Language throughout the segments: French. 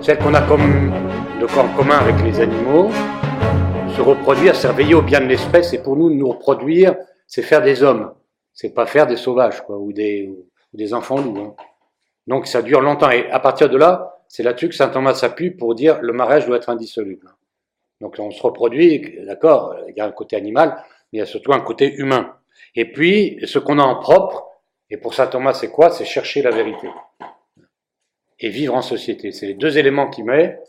Celle qu'on a comme de en commun avec les animaux, se reproduire, c'est veiller au bien de l'espèce, et pour nous, nous reproduire, c'est faire des hommes, c'est pas faire des sauvages, ou des, ou des enfants loups. Hein. Donc ça dure longtemps, et à partir de là, c'est là-dessus que saint Thomas s'appuie pour dire le mariage doit être indissoluble. Donc on se reproduit, d'accord, il y a un côté animal, mais il y a surtout un côté humain. Et puis, ce qu'on a en propre, et pour saint Thomas, c'est quoi? C'est chercher la vérité. Et vivre en société. C'est les deux éléments qui met.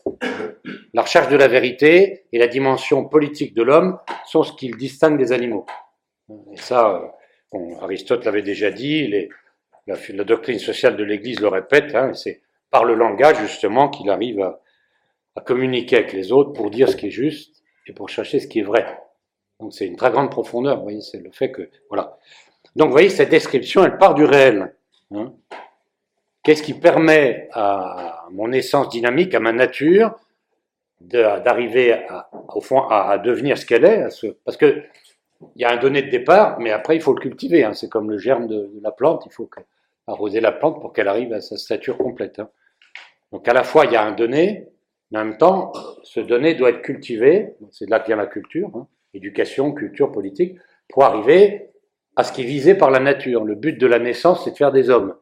La recherche de la vérité et la dimension politique de l'homme sont ce qui le distingue des animaux. Et ça, bon, Aristote l'avait déjà dit, la, doctrine sociale de l'Église le répète, hein, c'est par le langage justement qu'il arrive à, à communiquer avec les autres pour dire ce qui est juste et pour chercher ce qui est vrai. Donc c'est une très grande profondeur, vous voyez, c'est le fait que... Voilà. Donc vous voyez, cette description, elle part du réel. Hein. Qu'est-ce qui permet à mon essence dynamique, à ma nature, d'arriver au fond à, devenir ce qu'elle est ce, Parce que il y a un donné de départ, mais après il faut le cultiver. Hein. C'est comme le germe de, la plante, il faut arroser la plante pour qu'elle arrive à sa stature complète. Hein. Donc à la fois il y a un donné, mais en même temps, ce donné doit être cultivé, c'est de là que vient la culture, éducation, culture, politique, pour arriver à ce qui est visé par la nature. Le but de la naissance, c'est de faire des hommes.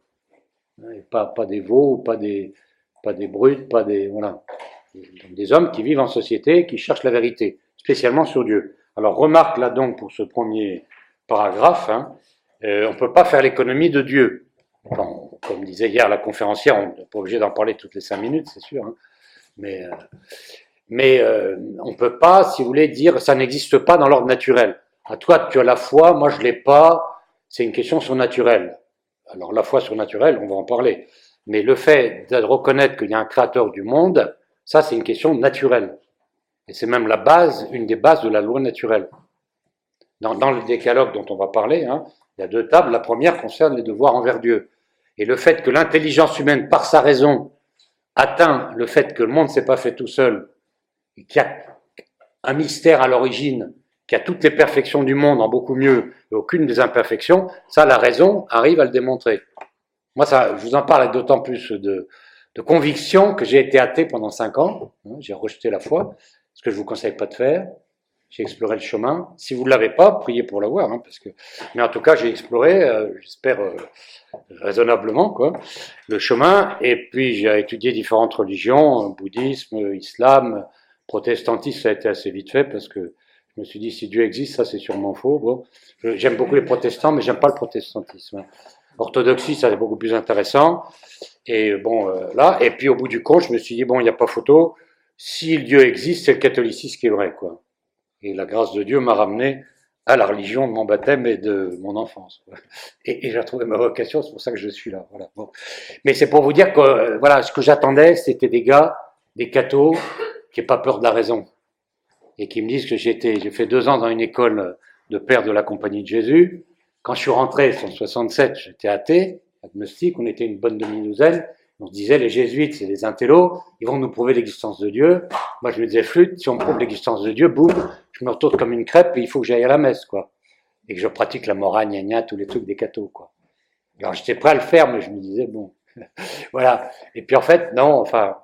pas, pas des veaux, pas des, pas brutes, pas des. Voilà. Des hommes qui vivent en société, qui cherchent la vérité, spécialement sur Dieu. Alors remarque là donc pour ce premier paragraphe, hein, euh, on ne peut pas faire l'économie de Dieu. comme disait hier la conférencière, on n'est pas obligé d'en parler toutes les cinq minutes, c'est sûr. Hein. Mais, euh, euh, on ne peut pas, si vous voulez, dire ça n'existe pas dans l'ordre naturel. À toi, tu as la foi, moi je l'ai pas. C'est une question surnaturelle. Alors la foi surnaturelle, on va en parler. Mais le fait de reconnaître qu'il y a un créateur du monde, ça c'est une question naturelle. Et c'est même la base, une des bases de la loi naturelle. Dans, le décalogue dont on va parler, hein, il y a deux tables. La première concerne les devoirs envers Dieu. Et le fait que l'intelligence humaine, par sa raison, atteint le fait que le monde ne s'est pas fait tout seul, et qu'il y a un mystère à l'origine, qu'il y a toutes les perfections du monde en beaucoup mieux aucune des imperfections, ça, la raison arrive à le démontrer. Moi, ça, je vous en parle d'autant plus de, de conviction que j'ai été athée pendant cinq ans. Hein, j'ai rejeté la foi, ce que je vous conseille pas de faire. J'ai exploré le chemin. Si vous ne l'avez pas, priez pour l'avoir, hein, parce que. Mais en tout cas, j'ai exploré, euh, j'espère euh, raisonnablement, quoi, le chemin. Et puis j'ai étudié différentes religions, bouddhisme, islam, protestantisme. Ça a été assez vite fait parce que je me suis dit si Dieu existe, ça c'est sûrement faux. Bon, j'aime beaucoup les protestants, mais j'aime pas le protestantisme. Orthodoxie, ça c'est beaucoup plus intéressant. Et bon, euh, là. Et puis au bout du compte, je me suis dit bon, il n'y a pas photo. Si Dieu existe, c'est le catholicisme qui est vrai, quoi. Et la grâce de Dieu m'a ramené à la religion de mon baptême et de mon enfance. Et, j'ai trouvé ma vocation, c'est pour ça que je suis là. Voilà. Bon. Mais c'est pour vous dire que euh, voilà, ce que j'attendais, c'était des gars, des cathos, qui n'aient pas peur de la raison. Et qui me disent que j'étais, j'ai fait deux ans dans une école de père de la Compagnie de Jésus. Quand je suis rentré en 67, j'étais athée, agnostique, on était une bonne demi-douzaine. On se disait, les jésuites, c'est des intellos, ils vont nous prouver l'existence de Dieu. Moi, je me disais, flûte, si on prouve l'existence de Dieu, boum, je me retourne comme une crêpe et il faut que j'aille à la messe, quoi. Et que je pratique la morale, gna gna, tous les trucs des cathos, quoi. Alors, j'étais prêt à le faire, mais je me disais, bon, voilà. Et puis, en fait, non, enfin,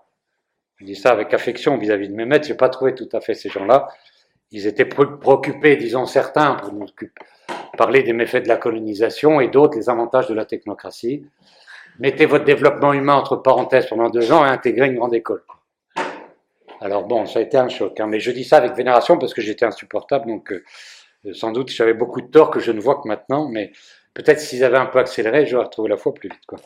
je dis ça avec affection vis-à-vis de mes maîtres, j'ai pas trouvé tout à fait ces gens-là. Ils étaient préoccupés, disons certains, pour nous parler des méfaits de la colonisation et d'autres les avantages de la technocratie mettez votre développement humain entre parenthèses pendant deux ans et intégrez une grande école. Alors bon, ça a été un choc, hein, mais je dis ça avec vénération parce que j'étais insupportable, donc euh, sans doute j'avais beaucoup de tort que je ne vois que maintenant, mais peut-être s'ils avaient un peu accéléré, j'aurais retrouvé la foi plus vite. Quoi.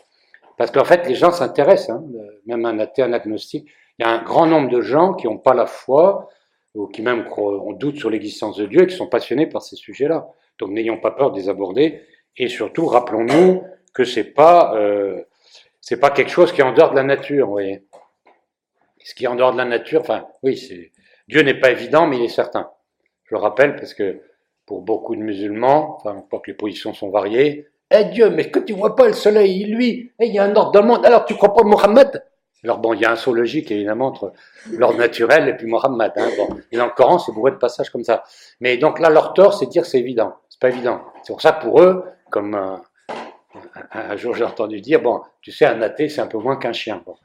Parce qu'en fait, les gens s'intéressent, hein, même un athée, un agnostique. Il y a un grand nombre de gens qui n'ont pas la foi, ou qui même ont doute sur l'existence de Dieu, et qui sont passionnés par ces sujets-là. Donc n'ayons pas peur de les aborder, et surtout, rappelons-nous que c'est pas euh, pas quelque chose qui est en dehors de la nature, vous voyez. Ce qui est en dehors de la nature, enfin, oui, Dieu n'est pas évident, mais il est certain. Je le rappelle parce que pour beaucoup de musulmans, enfin, pas que les positions sont variées, eh Dieu, mais que tu vois pas le soleil, lui, eh, il y a un ordre dans le monde, alors tu crois pas Mohammed? Alors bon, il y a un saut logique évidemment entre l'ordre naturel et puis Mohammed. Hein, bon. Et dans le Coran, c'est bourré de passages comme ça. Mais donc là, leur tort, c'est de dire c'est évident. C'est pas évident. C'est pour ça pour eux, comme un, jour, j'ai entendu dire, bon, tu sais, un athée, c'est un peu moins qu'un chien. Bon.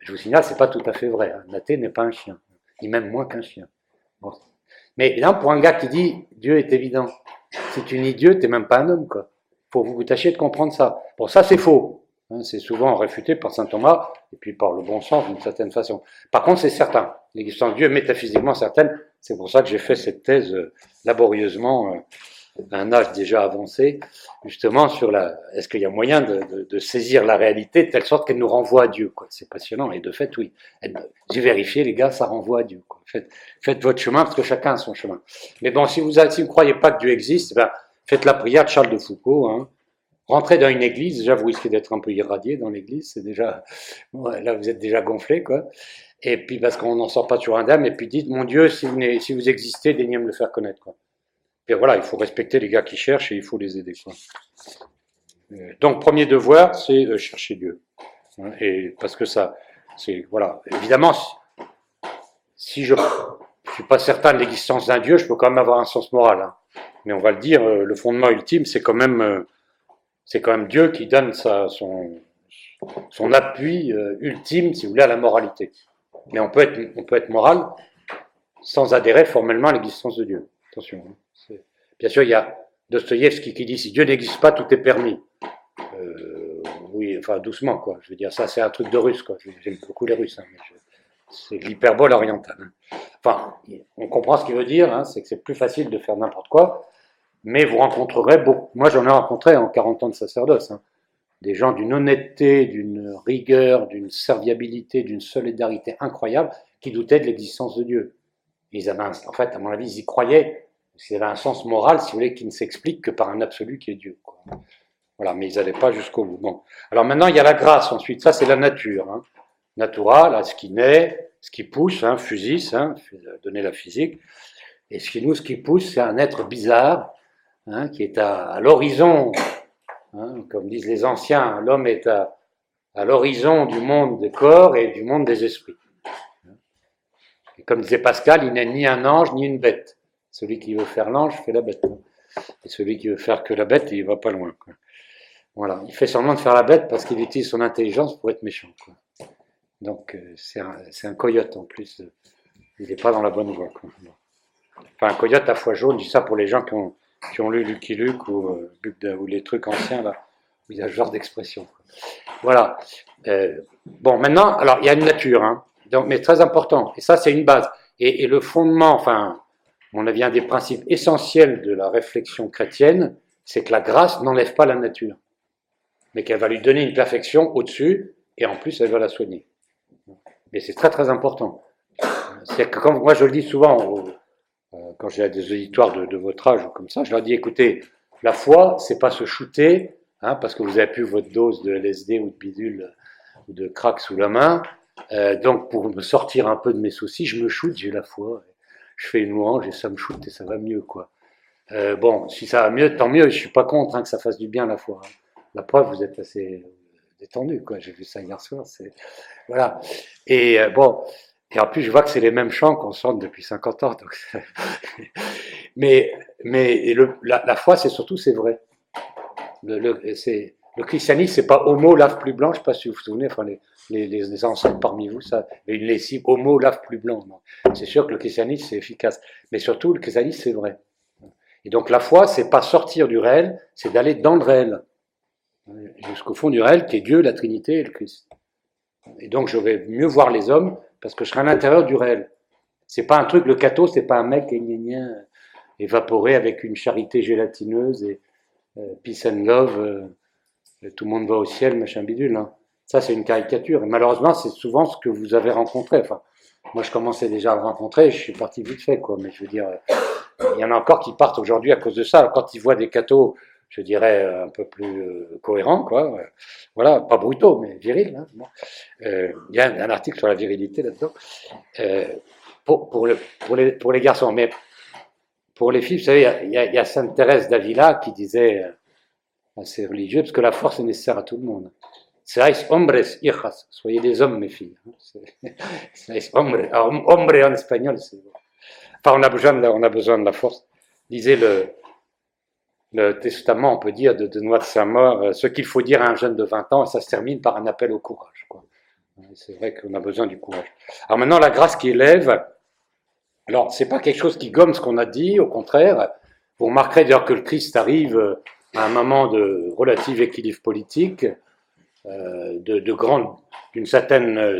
Je vous signale, c'est pas tout à fait vrai. Un athée n'est pas un chien, ni même moins qu'un chien. Mais évidemment, pour un gars qui dit Dieu est évident, si tu nies Dieu, t'es même pas un homme, quoi. Faut que vous tâchiez de comprendre ça. Bon, ça c'est faux. Hein, c'est souvent réfuté par saint Thomas et puis par le bon sens d'une certaine façon. Par contre, c'est certain. L'existence de Dieu est métaphysiquement certaine. C'est pour ça que j'ai fait cette thèse euh, laborieusement. Euh, un âge déjà avancé, justement sur la. Est-ce qu'il y a moyen de, saisir la réalité de telle sorte qu'elle nous renvoie à Dieu. C'est passionnant. Et de fait, oui. J'ai vérifié, les gars, ça renvoie à Dieu. Quoi. Faites, votre chemin parce que chacun a son chemin. Mais bon, si vous si ne croyez pas que Dieu existe, eh ben, faites la prière de Charles de Foucault. Hein. Rentrez dans une église, déjà vous risquez d'être un peu irradié dans l'église, c'est déjà, là vous êtes déjà gonflé quoi. Et puis parce qu'on n'en sort pas un dame, et puis dites, mon Dieu, si vous, si vous existez, daignez me le faire connaître quoi. Et voilà, il faut respecter les gars qui cherchent et il faut les aider. Quoi. Euh, donc, premier devoir, c'est euh, chercher Dieu. Hein, et parce que ça, c'est voilà. Évidemment, si je ne suis pas certain de l'existence d'un Dieu, je peux quand même avoir un sens moral. Hein. Mais on va le dire, euh, le fondement ultime, c'est quand même, c'est quand même Dieu qui donne son, appui ultime, si vous voulez, à la moralité. Mais on peut être, moral sans adhérer formellement à l'existence de Dieu. Attention. Hein. Bien sûr, il y a Dostoïevski qui dit si Dieu n'existe pas, tout est permis. Euh, oui, enfin doucement, quoi. Je veux dire, ça c'est un truc de russe, quoi. J'aime beaucoup les Russes, hein, c'est l'hyperbole orientale. Hein. Enfin, on comprend ce qu'il veut dire, hein, c'est que c'est plus facile de faire n'importe quoi, mais vous rencontrerez beaucoup. Moi, j'en ai rencontré en 40 ans de sacerdoce. Des gens d'une honnêteté, d'une rigueur, d'une serviabilité, d'une solidarité incroyable qui doutaient de l'existence de Dieu. Ils avaient, en fait, à mon avis, ils y croyaient, c'est un sens moral, si vous voulez, qui ne s'explique que par un absolu qui est Dieu. Voilà, mais ils n'allaient pas jusqu'au bout. Bon. Alors maintenant, il y a la grâce ensuite. Ça, c'est la nature. Hein. Natural, ce qui naît, ce qui pousse, hein, physis, hein, donner la physique. Et ce qui nous, ce qui pousse, c'est un être bizarre, hein, qui est à, l'horizon, hein, comme disent les anciens, l'homme est à, l'horizon du monde des corps et du monde des esprits. Et comme disait Pascal, il n'est ni un ange ni une bête. Celui qui veut faire l'ange fait la bête. Et celui qui veut faire que la bête, il va pas loin. Voilà. Il fait semblant de faire la bête parce qu'il utilise son intelligence pour être méchant. Donc euh, c'est un, coyote en plus. Il n'est pas dans la bonne voie. Enfin, un coyote à foi jaune, je dis ça pour les gens qui ont, qui ont lu Lucky Luke ou, euh, les trucs anciens, là, où il y a ce genre d'expression. Voilà. Euh, bon, maintenant, alors il y a une nature, hein, donc, mais très important. Et ça, c'est une base. Et, le fondement, enfin, mon avis, un des principes essentiels de la réflexion chrétienne, c'est que la grâce n'enlève pas la nature, mais qu'elle va lui donner une perfection au-dessus, et en plus, elle va la soigner. Mais c'est très très important. C'est que quand moi je le dis souvent, euh, quand j'ai des auditoires de, votre âge ou comme ça, je leur dis écoutez, la foi, c'est pas se shooter, hein, parce que vous avez plus votre dose de LSD ou de bidule ou de crack sous la main. Euh, donc pour me sortir un peu de mes soucis, je me shoote, j'ai la foi je fais une louange et ça me shoot et ça va mieux, quoi. Euh, bon, si ça va mieux, tant mieux, je suis pas contre hein, que ça fasse du bien la foi. Hein. La preuve, vous êtes assez détendu, quoi. J'ai vu ça hier soir, voilà. Et euh, bon, et en plus, je vois que c'est les mêmes chants qu'on chante depuis 50 ans. Donc mais mais la, foi, c'est surtout, c'est vrai. Le, le, c'est le christianisme, c'est pas homo lave plus blanc. Je sais pas si vous vous souvenez. Enfin, les, les, les, ancêtres parmi vous, ça, une lessive homo lave plus blanc. C'est sûr que le christianisme c'est efficace, mais surtout le christianisme c'est vrai. Et donc la foi, c'est pas sortir du réel, c'est d'aller dans le réel, jusqu'au fond du réel, qui est Dieu, la Trinité et le Christ. Et donc je vais mieux voir les hommes parce que je serai à l'intérieur du réel. C'est pas un truc, le catho, c'est pas un mec évaporé avec une charité gélatineuse et euh, peace and love, euh, tout le monde va au ciel, machin bidule. Hein. Ça, c'est une caricature. Et malheureusement, c'est souvent ce que vous avez rencontré. Enfin, moi, je commençais déjà à le rencontrer, je suis parti vite fait, quoi. Mais je veux dire, il y en a encore qui partent aujourd'hui à cause de ça. Quand ils voient des cathos, je dirais, un peu plus euh, cohérents, quoi. Voilà, pas brutaux, mais virils. Hein. Euh, il y a un, article sur la virilité là-dedans. Euh, pour, pour, le, pour, les, garçons. Mais pour les filles, vous savez, il y a, Sainte Thérèse d'Avila qui disait, assez religieux, parce que la force est nécessaire à tout le monde. Seáis hombres, hijas. Soyez des hommes, mes filles. Seáis hombres. hombre en espagnol, c'est. Enfin, on a, besoin de la, on a besoin de la force. Disait le, le testament, on peut dire, de, Noix de Saint-Maur, euh, ce qu'il faut dire à un jeune de 20 ans, et ça se termine par un appel au courage. C'est vrai qu'on a besoin du courage. Alors maintenant, la grâce qui élève, alors c'est pas quelque chose qui gomme ce qu'on a dit, au contraire. Vous remarquerez d'ailleurs que le Christ arrive à un moment de relatif équilibre politique, euh, de grande, d'une certaine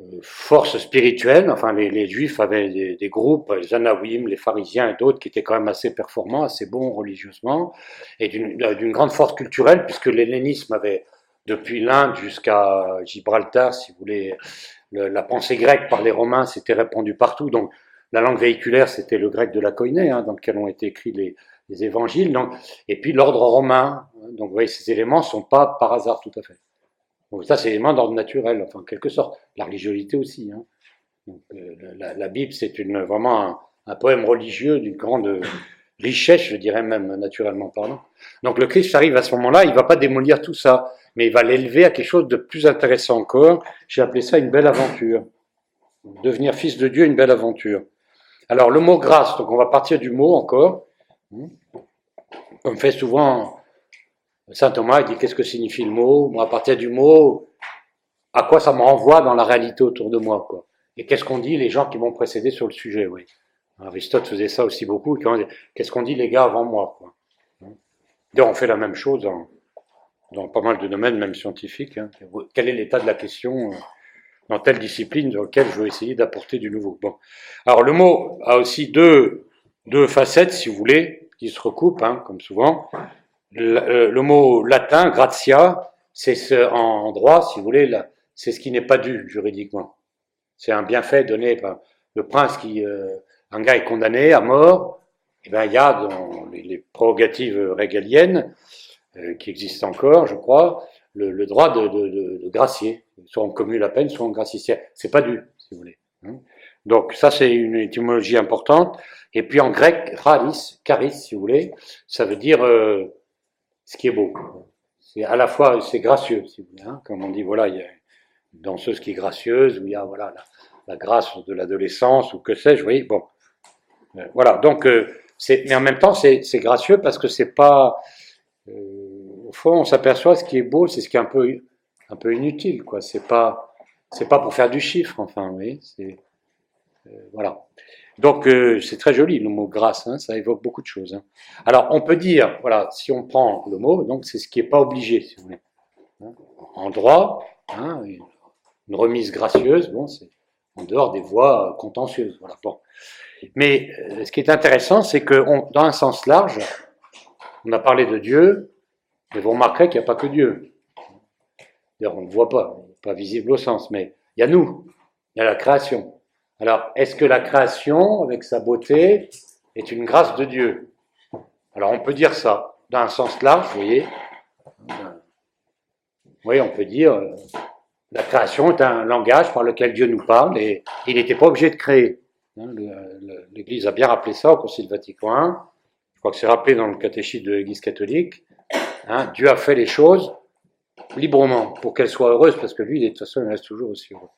euh, force spirituelle. Enfin, les, Juifs avaient des, groupes, les Anawim, les pharisiens et d'autres, qui étaient quand même assez performants, assez bons religieusement, et d'une grande force culturelle, puisque l'hellénisme avait, depuis l'Inde jusqu'à Gibraltar, si vous voulez, le, la pensée grecque par les Romains s'était répandue partout. Donc, la langue véhiculaire, c'était le grec de la Koiné, hein, dans lequel ont été écrits les, les évangiles. Et puis l'ordre romain. Donc, vous voyez, ces éléments sont pas par hasard tout à fait. Donc ça, c'est éléments d'ordre naturel, enfin, en quelque sorte. La religiosité aussi. Hein. Euh, la, Bible, c'est une, vraiment un, poème religieux d'une grande richesse, je dirais même, naturellement parlant. Donc le Christ arrive à ce moment-là, il va pas démolir tout ça, mais il va l'élever à quelque chose de plus intéressant encore. J'ai appelé ça une belle aventure. Devenir fils de Dieu, une belle aventure. Alors le mot grâce, donc on va partir du mot encore. Comme fait souvent Saint Thomas, il dit qu'est-ce que signifie le mot? Moi, à partir du mot, à quoi ça me renvoie dans la réalité autour de moi quoi? Et qu'est-ce qu'on dit les gens qui m'ont précédé sur le sujet? Oui. Aristote faisait ça aussi beaucoup. Qu'est-ce qu'on dit les gars avant moi quoi? D'ailleurs, on fait la même chose dans, dans, pas mal de domaines, même scientifiques. Hein. Quel est l'état de la question euh, dans telle discipline dans laquelle je veux essayer d'apporter du nouveau? Bon. Alors, le mot a aussi deux, deux facettes, si vous voulez, qui se recoupent, hein, comme souvent. Le, euh, le, mot latin, gratia, c'est ce, en droit, si vous voulez, c'est ce qui n'est pas dû juridiquement. C'est un bienfait donné par le prince qui, euh, un gars est condamné à mort, et eh bien il y a dans les, les prérogatives régaliennes euh, qui existent encore, je crois, le, le droit de, de, de, de, gracier, soit on commue la peine, soit on gracie. C'est pas dû, si vous voulez. Hein. Donc ça c'est une étymologie importante. Et puis en grec, charis, charis si vous voulez, ça veut dire euh, ce qui est beau. C'est à la fois c'est gracieux, si vous voulez. Hein, comme on dit, voilà, il y a une danseuse qui est gracieuse, ou il y a voilà la, grâce de l'adolescence, ou que sais-je, oui. Bon, euh, voilà. Donc, euh, mais en même temps, c'est gracieux parce que c'est pas, euh, au fond, on s'aperçoit ce qui est beau, c'est ce qui est un peu, un peu inutile, quoi. C'est pas, c'est pas pour faire du chiffre, enfin, oui. C'est, voilà. Donc euh, c'est très joli le mot grâce, hein, ça évoque beaucoup de choses. Hein. Alors on peut dire, voilà, si on prend le mot, donc c'est ce qui n'est pas obligé, si vous voulez. Hein. En droit, une remise gracieuse, bon, c'est en dehors des voies contentieuses. Voilà, bon. Mais euh, ce qui est intéressant, c'est que dans un sens large, on a parlé de Dieu, mais vous remarquerez qu'il n'y a pas que Dieu. D'ailleurs, on ne voit pas, pas visible au sens, mais il y a nous, il y a la création. Alors, est-ce que la création, avec sa beauté, est une grâce de Dieu? Alors, on peut dire ça dans un sens large, vous voyez. Oui, on peut dire, euh, la création est un langage par lequel Dieu nous parle et il n'était pas obligé de créer. Hein, L'Église a bien rappelé ça au Concile Vatican I. Je crois que c'est rappelé dans le catéchisme de l'Église catholique. Hein, Dieu a fait les choses librement pour qu'elles soient heureuses parce que lui, de toute façon, il reste toujours aussi heureux.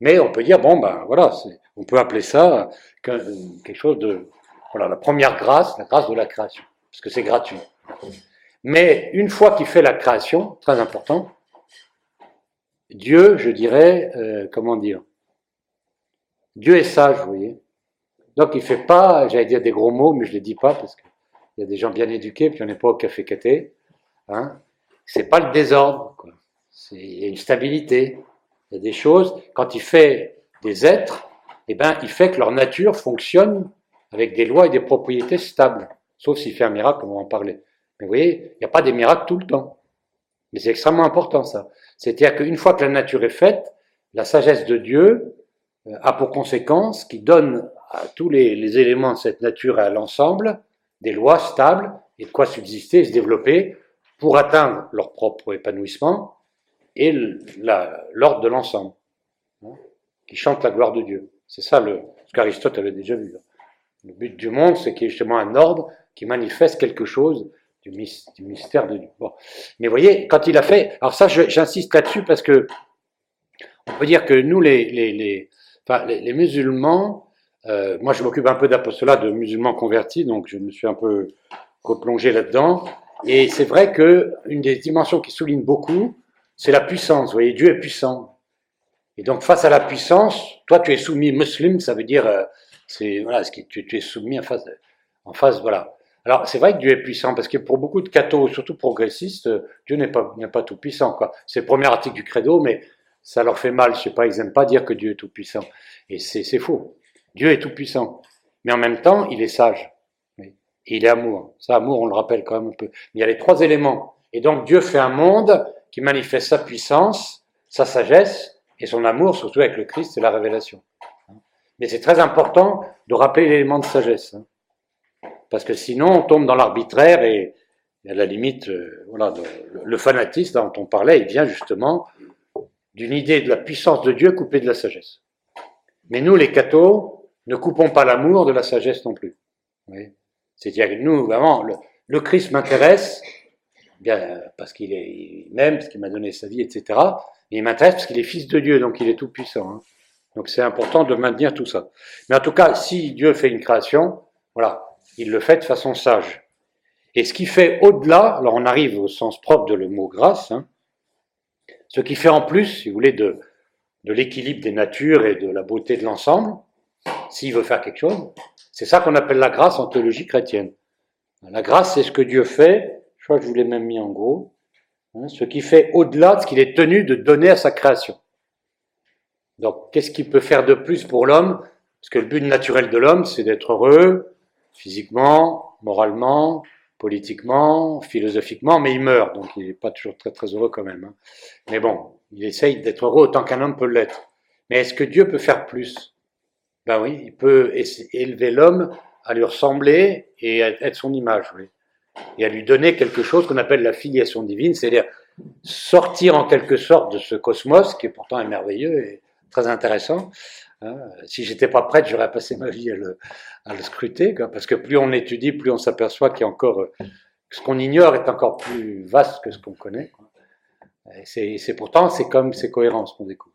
Mais on peut dire, bon, ben voilà, on peut appeler ça quelque chose de, voilà, la première grâce, la grâce de la création, parce que c'est gratuit. Mais une fois qu'il fait la création, très important, Dieu, je dirais, euh, comment dire, Dieu est sage, vous voyez. Donc il fait pas, j'allais dire des gros mots, mais je les dis pas parce qu'il y a des gens bien éduqués, puis on n'est pas au café caté. Hein. C'est pas le désordre, quoi. C'est une stabilité. Il y a des choses, quand il fait des êtres, eh ben, il fait que leur nature fonctionne avec des lois et des propriétés stables. Sauf s'il fait un miracle, on va en parler. Mais vous voyez, il n'y a pas des miracles tout le temps. Mais c'est extrêmement important ça. C'est-à-dire qu'une fois que la nature est faite, la sagesse de Dieu euh, a pour conséquence qu'il donne à tous les, les, éléments de cette nature et à l'ensemble des lois stables et de quoi subsister et se développer pour atteindre leur propre épanouissement et l'ordre de l'ensemble, hein, qui chante la gloire de Dieu. C'est ça le, ce qu'Aristote avait déjà vu. Hein. Le but du monde, c'est qu'il y ait justement un ordre qui manifeste quelque chose du, mystère de Dieu. Bon. Mais vous voyez, quand il a fait, alors ça, j'insiste là-dessus parce que on peut dire que nous, les, les, les, musulmans, euh, moi je m'occupe un peu d'apostolat de musulmans convertis, donc je me suis un peu replonger là-dedans. Et c'est vrai que une des dimensions qui souligne beaucoup, c'est la puissance. Vous voyez, Dieu est puissant. Et donc, face à la puissance, toi, tu es soumis musulman, ça veut dire, euh, c'est, voilà, tu, tu es soumis en face, en face, voilà. Alors, c'est vrai que Dieu est puissant, parce que pour beaucoup de cathos, surtout progressistes, Dieu n'est pas, n'est pas tout puissant, quoi. C'est le premier article du credo, mais ça leur fait mal. Je sais pas, ils aiment pas dire que Dieu est tout puissant. Et c'est, c'est faux. Dieu est tout puissant. Mais en même temps, il est sage. Il est amour. Ça, amour, on le rappelle quand même un peu. Mais il y a les trois éléments. Et donc, Dieu fait un monde qui manifeste sa puissance, sa sagesse et son amour, surtout avec le Christ et la révélation. Mais c'est très important de rappeler l'élément de sagesse. Hein. Parce que sinon, on tombe dans l'arbitraire et, à la limite, euh, voilà, le, fanatisme dont on parlait, il vient justement d'une idée de la puissance de Dieu coupée de la sagesse. Mais nous, les cathos, ne coupons pas l'amour de la sagesse non plus. C'est-à-dire que nous, vraiment, le Christ m'intéresse, bien, parce qu'il est, même, parce qu'il m'a donné sa vie, etc. Et il m'intéresse parce qu'il est fils de Dieu, donc il est tout puissant. Hein. Donc c'est important de maintenir tout ça. Mais en tout cas, si Dieu fait une création, voilà, il le fait de façon sage. Et ce qui fait au-delà, alors on arrive au sens propre de le mot grâce, hein, ce qui fait en plus, si vous voulez, de l'équilibre des natures et de la beauté de l'ensemble, s'il veut faire quelque chose, c'est ça qu'on appelle la grâce en théologie chrétienne. La grâce, c'est ce que Dieu fait crois que je vous l'ai même mis en gros. Hein, ce qui fait au-delà de ce qu'il est tenu de donner à sa création. Donc, qu'est-ce qu'il peut faire de plus pour l'homme? Parce que le but naturel de l'homme, c'est d'être heureux, physiquement, moralement, politiquement, philosophiquement, mais il meurt, donc il n'est pas toujours très très heureux quand même. Hein. Mais bon, il essaye d'être heureux autant qu'un homme peut l'être. Mais est-ce que Dieu peut faire plus? Ben oui, il peut élever l'homme à lui ressembler et être son image. Et à lui donner quelque chose qu'on appelle la filiation divine, c'est-à-dire sortir en quelque sorte de ce cosmos qui est pourtant merveilleux et très intéressant. Hein. Si j'étais pas prête, j'aurais passé ma vie à le, à le scruter, parce que plus on étudie, plus on s'aperçoit qu'il y a encore ce qu'on ignore est encore plus vaste que ce qu'on connaît. C'est pourtant c'est comme c'est cohérent ce qu'on découvre.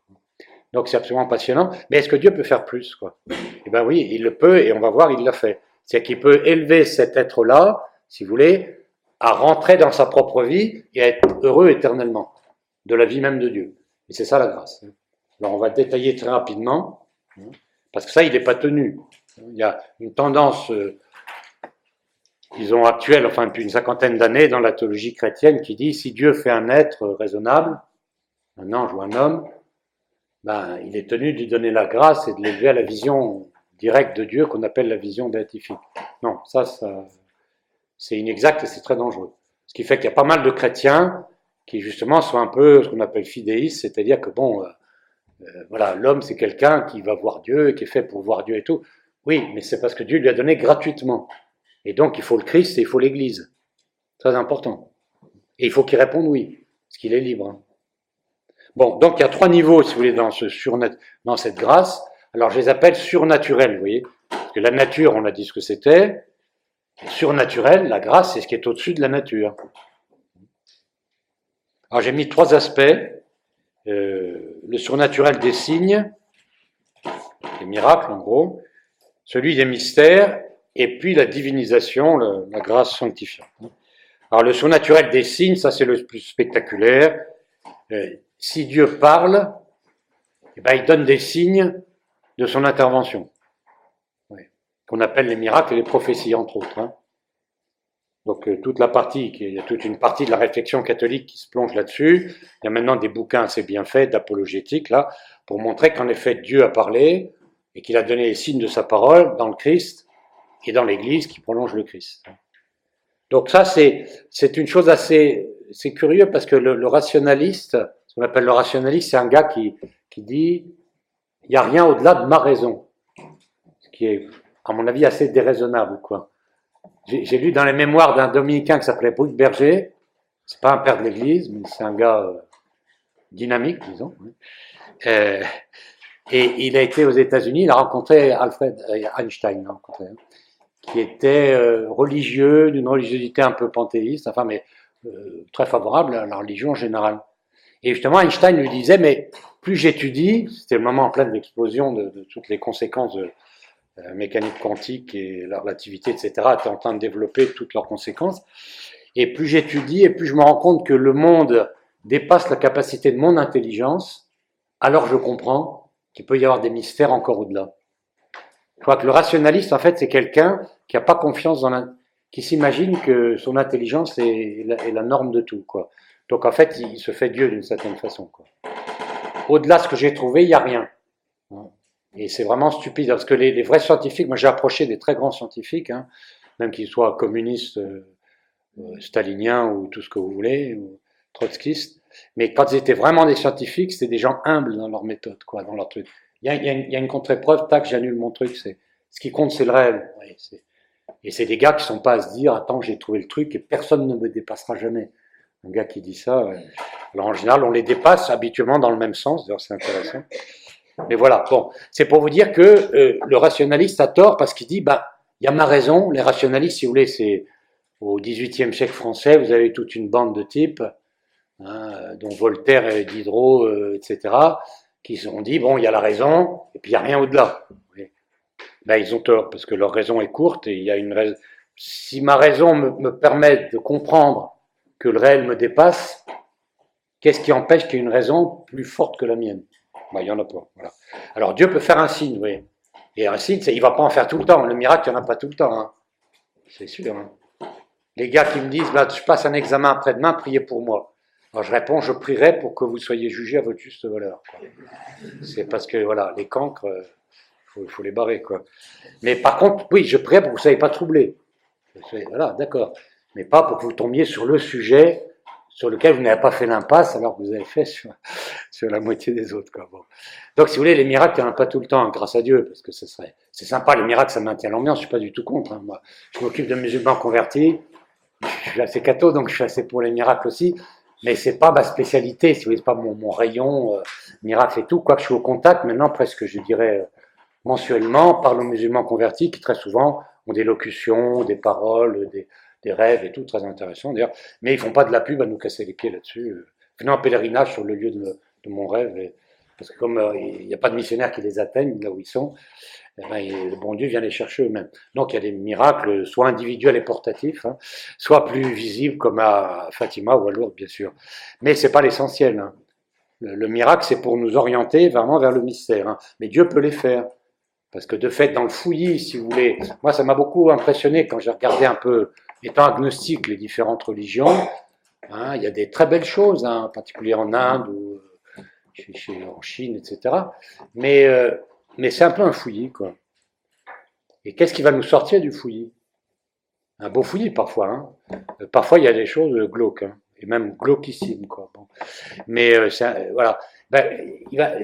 Donc c'est absolument passionnant. Mais est-ce que Dieu peut faire plus quoi? Eh ben oui, il le peut et on va voir, il l'a fait. C'est-à-dire qu'il peut élever cet être-là si vous voulez, à rentrer dans sa propre vie et à être heureux éternellement, de la vie même de Dieu. Et c'est ça la grâce. Alors on va détailler très rapidement, parce que ça, il n'est pas tenu. Il y a une tendance, euh, disons, actuelle, enfin depuis une cinquantaine d'années dans la théologie chrétienne, qui dit si Dieu fait un être raisonnable, un ange ou un homme, ben, il est tenu de lui donner la grâce et de l'élever à la vision directe de Dieu qu'on appelle la vision béatifique. Non, ça, ça, c'est inexact et c'est très dangereux. Ce qui fait qu'il y a pas mal de chrétiens qui justement sont un peu ce qu'on appelle fidéistes, c'est-à-dire que bon, euh, euh, voilà, l'homme c'est quelqu'un qui va voir Dieu, qui est fait pour voir Dieu et tout. Oui, mais c'est parce que Dieu lui a donné gratuitement. Et donc il faut le Christ et il faut l'Église. Très important. Et il faut qu'il réponde oui, parce qu'il est libre. Hein. Bon, donc il y a trois niveaux, si vous voulez, dans, ce surnet, dans cette grâce. Alors je les appelle surnaturels, vous voyez. Parce que la nature, on a dit ce que c'était surnaturel, la grâce, c'est ce qui est au-dessus de la nature. Alors j'ai mis trois aspects. Euh, le surnaturel des signes, les miracles en gros, celui des mystères, et puis la divinisation, la grâce sanctifiante. Alors le surnaturel des signes, ça c'est le plus spectaculaire. Euh, si Dieu parle, eh ben, il donne des signes de son intervention qu'on appelle les miracles et les prophéties, entre autres. Hein. Donc euh, toute la partie, il y a toute une partie de la réflexion catholique qui se plonge là-dessus. Il y a maintenant des bouquins assez bien faits d'apologétique là pour montrer qu'en effet Dieu a parlé et qu'il a donné les signes de sa parole dans le Christ et dans l'Église qui prolonge le Christ. Donc ça c'est c'est une chose assez c'est curieux parce que le, rationaliste, ce qu'on appelle le rationaliste, c'est un gars qui qui dit il n'y a rien au-delà de ma raison, ce qui est à mon avis, assez déraisonnable. quoi. J'ai lu dans les mémoires d'un dominicain qui s'appelait Bruce Berger, c'est pas un père de l'Église, mais c'est un gars euh, dynamique, disons. Euh, et il a été aux États-Unis, il a rencontré Alfred euh, Einstein, hein, qui était religieux, d'une religiosité un peu panthéiste, enfin, mais très favorable à la religion en général. Et justement, Einstein lui disait, mais plus j'étudie, c'était le moment en plein de l'explosion de, de, toutes les conséquences de, mécanique quantique et la relativité, etc., étaient en train de développer toutes leurs conséquences. Et plus j'étudie, et plus je me rends compte que le monde dépasse la capacité de mon intelligence, alors je comprends qu'il peut y avoir des mystères encore au-delà. Je crois que le rationaliste, en fait, c'est quelqu'un qui n'a pas confiance dans la, qui s'imagine que son intelligence est la, est la, norme de tout, quoi. Donc, en fait, il se fait Dieu d'une certaine façon, quoi. Au-delà de ce que j'ai trouvé, il n'y a rien. Et c'est vraiment stupide, parce que les, vrais scientifiques, moi j'ai approché des très grands scientifiques, hein, même qu'ils soient communistes, euh, euh, staliniens ou tout ce que vous voulez, ou trotskistes, mais quand ils étaient vraiment des scientifiques, c'était des gens humbles dans leur méthode, quoi, dans leur truc. Il y a, une, y a une contre-épreuve, tac, j'annule mon truc, c'est ce qui compte, c'est le réel. Ouais, et c'est des gars qui sont pas à se dire, attends, j'ai trouvé le truc et personne ne me dépassera jamais. Un gars qui dit ça, ouais. alors en général, on les dépasse habituellement dans le même sens, d'ailleurs c'est intéressant. Mais voilà, bon, c'est pour vous dire que euh, le rationaliste a tort parce qu'il dit, bah, il y a ma raison. Les rationalistes, si vous voulez, c'est au XVIIIe siècle français, vous avez toute une bande de types, hein, dont Voltaire et Diderot, euh, etc., qui se sont dit, bon, il y a la raison, et puis il n'y a rien au-delà. Ben, ils ont tort, parce que leur raison est courte, et il y a une raison. Si ma raison me, me permet de comprendre que le réel me dépasse, qu'est-ce qui empêche qu'il y ait une raison plus forte que la mienne? Ben, Il n'y en a pas. Alors Dieu peut faire un signe, oui. Et un signe, il ne va pas en faire tout le temps. Le miracle, il n'y en a pas tout le temps. Hein. C'est sûr. Hein. Les gars qui me disent, bah, je passe un examen après-demain, priez pour moi. Alors je réponds, je prierai pour que vous soyez jugé à votre juste valeur. C'est parce que, voilà, les cancres, il faut, faut, les barrer. Quoi. Mais par contre, oui, je prierai pour que vous ne soyez pas troublés. Voilà, d'accord. Mais pas pour que vous tombiez sur le sujet sur lequel vous n'avez pas fait l'impasse alors que vous avez fait sur, la moitié des autres. Quoi. Donc, si vous voulez, les miracles, il n'y en a pas tout le temps, grâce à Dieu, parce que ce serait, c'est sympa, les miracles, ça maintient l'ambiance, je suis pas du tout contre. Hein. Moi, je m'occupe de musulmans convertis, je suis assez catho, donc je suis assez pour les miracles aussi, mais c'est pas ma spécialité, si vous voulez, c'est pas mon, rayon, euh, miracle et tout, quoique je suis au contact maintenant, presque, je dirais, euh, mensuellement, par les musulmans convertis, qui très souvent ont des locutions, des paroles, des, des rêves et tout, très intéressant d'ailleurs. Mais ils font pas de la pub à nous casser les pieds là-dessus. Venez en pèlerinage sur le lieu de, mon rêve, parce que comme euh, il n'y a pas de missionnaires qui les atteignent là où ils sont, eh ben, le bon Dieu vient les chercher eux-mêmes. Donc il y a des miracles, soit individuels et portatifs, hein, soit plus visibles comme à Fatima ou à Lourdes, bien sûr. Mais c'est pas l'essentiel. Hein. Le, le, miracle, c'est pour nous orienter vraiment vers le mystère. Hein. Mais Dieu peut les faire. Parce que de fait, dans le fouillis, si vous voulez, moi ça m'a beaucoup impressionné quand j'ai regardé un peu étant agnostique les différentes religions, hein, il y a des très belles choses, hein, en particulier en Inde ou chez, en Chine, etc. Mais, euh, mais c'est un peu un fouillis, quoi. Et qu'est-ce qui va nous sortir du fouillis? Un beau fouillis parfois. Hein. Euh, parfois, il y a des choses glauques, hein, et même glauquissimes, quoi. Mais euh, un, voilà. Ben, il va,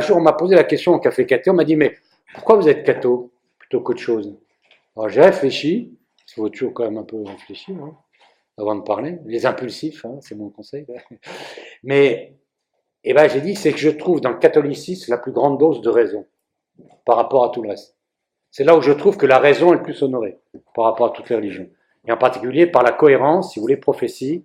jour, on m'a posé la question au café catho, on m'a dit, mais pourquoi vous êtes catho plutôt qu'autre chose? Alors j'ai réfléchi, il faut toujours quand même un peu réfléchir hein, avant de parler. Les impulsifs, hein, c'est mon conseil. Mais eh ben, j'ai dit, c'est que je trouve dans le catholicisme la plus grande dose de raison par rapport à tout le reste. C'est là où je trouve que la raison est le plus honorée par rapport à toutes les religions. Et en particulier par la cohérence, si vous voulez, prophétie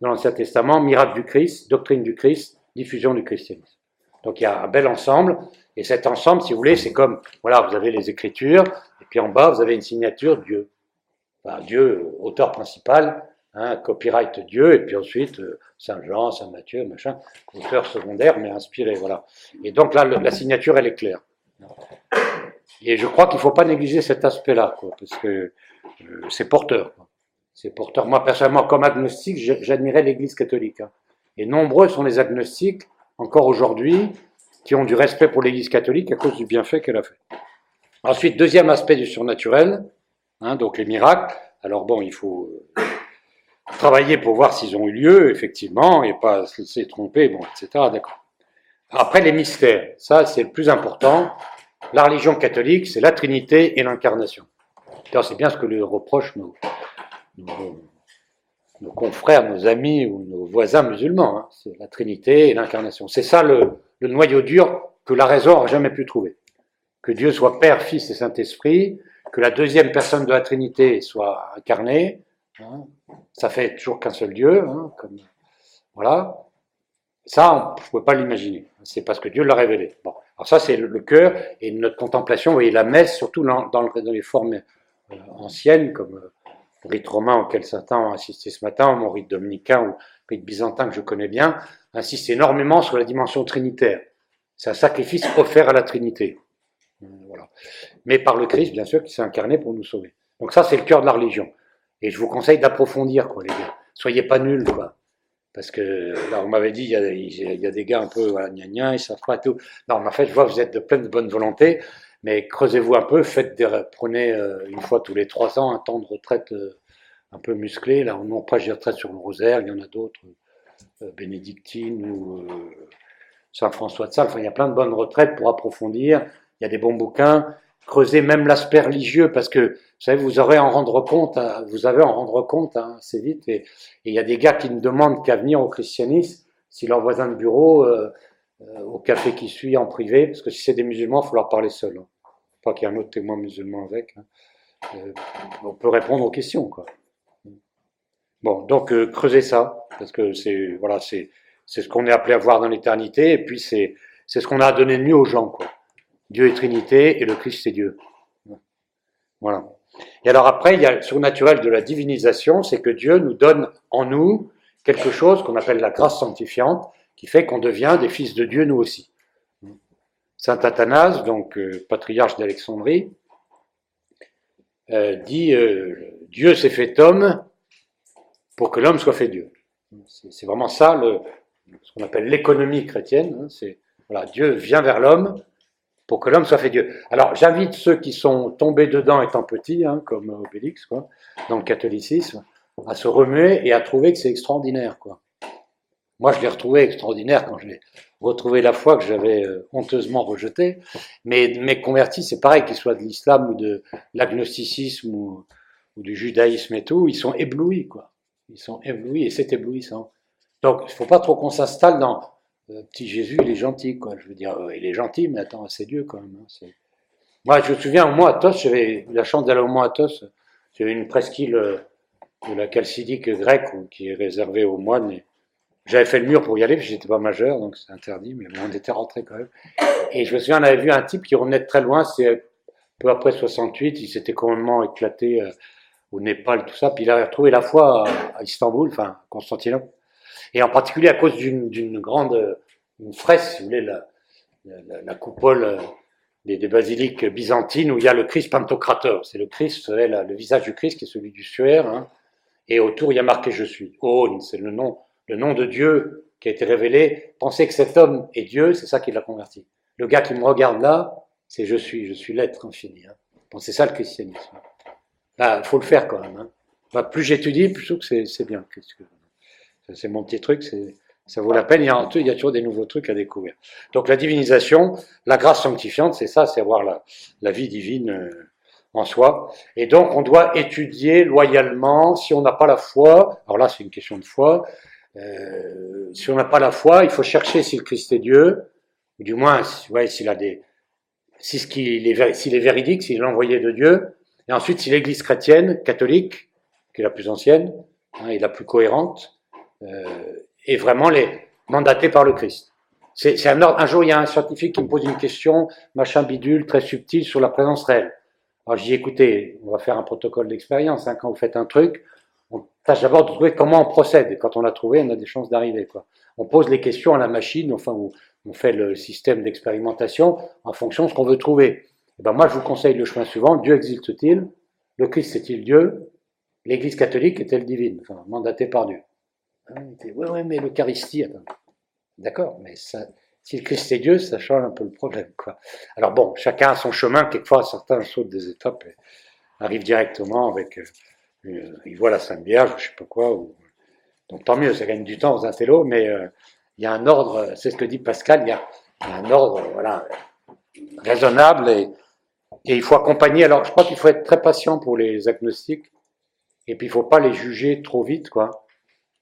dans l'Ancien Testament, miracle du Christ, doctrine du Christ, diffusion du christianisme. Donc il y a un bel ensemble, et cet ensemble, si vous voulez, c'est comme, voilà, vous avez les Écritures, et puis en bas, vous avez une signature Dieu. Enfin, Dieu, auteur principal, hein, copyright Dieu, et puis ensuite euh, Saint Jean, Saint Matthieu, machin, auteur secondaire, mais inspiré, voilà. Et donc là, la signature, elle est claire. Et je crois qu'il ne faut pas négliger cet aspect-là, parce que euh, c'est porteur. C'est porteur. Moi, personnellement, comme agnostique, j'admirais l'Église catholique. Hein. Et nombreux sont les agnostiques, encore aujourd'hui, qui ont du respect pour l'Église catholique à cause du bienfait qu'elle a fait. Ensuite, deuxième aspect du surnaturel, hein, donc les miracles. Alors bon, il faut euh, travailler pour voir s'ils ont eu lieu, effectivement, et pas se laisser tromper, bon, etc. D'accord. Après, les mystères. Ça, c'est le plus important. La religion catholique, c'est la Trinité et l'incarnation. C'est bien ce que le reprochent nos, confrères, nos amis ou nos voisins musulmans. Hein. C'est la Trinité et l'incarnation. C'est ça le, le noyau dur que la raison n'aurait jamais pu trouver que Dieu soit Père, Fils et Saint-Esprit, que la deuxième personne de la Trinité soit incarnée. Hein, ça fait toujours qu'un seul Dieu. Hein, comme, voilà. Ça, on ne pouvait pas l'imaginer. C'est parce que Dieu l'a révélé. Bon. Alors ça, c'est le, cœur et notre contemplation. Vous voyez, la messe, surtout dans, les formes euh, anciennes, comme euh, le rite romain auquel Satan a assisté ce matin, mon rite dominicain ou rite byzantin que je connais bien, insiste énormément sur la dimension trinitaire. C'est un sacrifice offert à la Trinité. Mais par le Christ, bien sûr, qui s'est incarné pour nous sauver. Donc ça, c'est le cœur de la religion. Et je vous conseille d'approfondir, quoi, les gars. Soyez pas nuls, quoi. Parce que là, on m'avait dit, il y, a, des gars un peu, voilà, gna gna, ils savent pas tout. Non, mais en fait, je vois vous êtes de pleine de bonne volonté, mais creusez-vous un peu, faites des, prenez euh, une fois tous les trois ans un temps de retraite euh, un peu musclé. Là, non pas j'ai retraite sur le rosaire, il y en a d'autres, euh, bénédictines ou Saint-François de Sales. Enfin, il y a plein de bonnes retraites pour approfondir. Il y a des bons bouquins creuser même l'aspect religieux, parce que vous savez, vous aurez en rendre compte, hein, vous avez en rendre compte hein, assez vite. Et il y a des gars qui ne demandent qu'à venir au christianisme si leur voisin de bureau, euh, euh, au café qui suit en privé, parce que si c'est des musulmans, il faut leur parler seul. Hein. Pas qu'il y ait un autre témoin musulman avec. Hein. Euh, on peut répondre aux questions, quoi. Donc creusez ça, parce que c'est voilà, c'est ce qu'on est appelé à voir dans l'éternité, et puis c'est ce qu'on a à donner de mieux aux gens, quoi. Dieu est Trinité et le Christ c'est Dieu. Voilà. Et alors après, il y a le surnaturel de la divinisation, c'est que Dieu nous donne en nous quelque chose qu'on appelle la grâce sanctifiante, qui fait qu'on devient des fils de Dieu nous aussi. Saint Athanase, donc euh, patriarche d'Alexandrie, euh, dit euh, Dieu s'est fait homme pour que l'homme soit fait Dieu. C'est vraiment ça ce qu'on appelle l'économie chrétienne. Hein, Dieu vient vers l'homme pour que l'homme soit fait Dieu. Alors j'invite ceux qui sont tombés dedans étant petits, hein, comme Obélix, dans le catholicisme, à se remuer et à trouver que c'est extraordinaire. Moi, je l'ai retrouvé extraordinaire quand je l'ai retrouvé la foi que j'avais euh, honteusement rejetée. Mais mes convertis, c'est pareil, qu'ils soient de l'islam ou de l'agnosticisme ou, du judaïsme et tout, ils sont éblouis. Ils sont éblouis et c'est éblouissant. Donc, il ne faut pas trop qu'on s'installe dans le petit Jésus, il est gentil, quoi. Je veux dire, euh, il est gentil, mais attends, c'est Dieu quand même. Hein, Moi, je me souviens, au Mont Athos, j'avais la chance d'aller au Mont Athos. J'avais une presqu'île euh, de la chalcidique grecque qui est réservée aux moines. J'avais fait le mur pour y aller, puis j'étais pas majeur, donc c'est interdit, mais on était rentré quand même. Et je me souviens, on avait vu un type qui revenait de très loin, c'est peu après 68, il s'était complètement éclaté euh, au Népal, tout ça, puis il avait retrouvé la foi à, Istanbul, enfin, Constantinople et en particulier à cause d'une grande une fresque, si vous voulez, la, la, la coupole euh, des, basiliques byzantines où il y a le Christ pantocrateur. C'est le Christ, le visage du Christ qui est celui du suaire, hein, et autour il y a marqué Je suis. Oh, c'est le nom, le nom de Dieu qui a été révélé. Pensez que cet homme est Dieu, c'est ça qui l'a converti. Le gars qui me regarde là, c'est Je suis, je suis l'être infini. Hein. C'est ça le christianisme. Là, faut le faire quand même. Hein. Bah, plus j'étudie, plus que c'est bien. C'est mon petit truc, ça vaut la peine. Il y, a, il y, a, toujours des nouveaux trucs à découvrir. Donc la divinisation, la grâce sanctifiante, c'est ça, c'est avoir la, la, vie divine euh, en soi. Et donc on doit étudier loyalement. Si on n'a pas la foi, alors là c'est une question de foi. Euh, si on n'a pas la foi, il faut chercher si le Christ est Dieu, ou du moins, ouais, s'il a des, si ce qu'il est, s'il est véridique, s'il est l'envoyé de Dieu. Et ensuite, si l'Église chrétienne, catholique, qui est la plus ancienne hein, et la plus cohérente, euh, et vraiment les mandatés par le Christ. C'est un ordre. Un jour, il y a un scientifique qui me pose une question, machin bidule, très subtil sur la présence réelle. Alors, j'ai écoutez, on va faire un protocole d'expérience. Hein, quand vous faites un truc, on tâche d'abord de trouver comment on procède. Et quand on l'a trouvé, on a des chances d'arriver. On pose les questions à la machine, enfin, on, on fait le système d'expérimentation en fonction de ce qu'on veut trouver. Et eh ben moi, je vous conseille le chemin suivant. Dieu existe-t-il? Le Christ est-il Dieu? L'Église catholique est-elle divine? Enfin, mandatée par Dieu. Oui, oui, mais l'Eucharistie, d'accord, mais si le Christ est Dieu, ça change un peu le problème. Alors bon, chacun a son chemin, quelquefois certains sautent des étapes et arrivent directement avec, euh, ils voient la Sainte Vierge, je sais pas quoi, donc tant mieux, ça gagne du temps aux intellos, mais euh, il y a un ordre, c'est ce que dit Pascal, il y a, un ordre, voilà, raisonnable et, et il faut accompagner. Alors, je crois qu'il faut être très patient pour les agnostiques, et puis il faut pas les juger trop vite, quoi.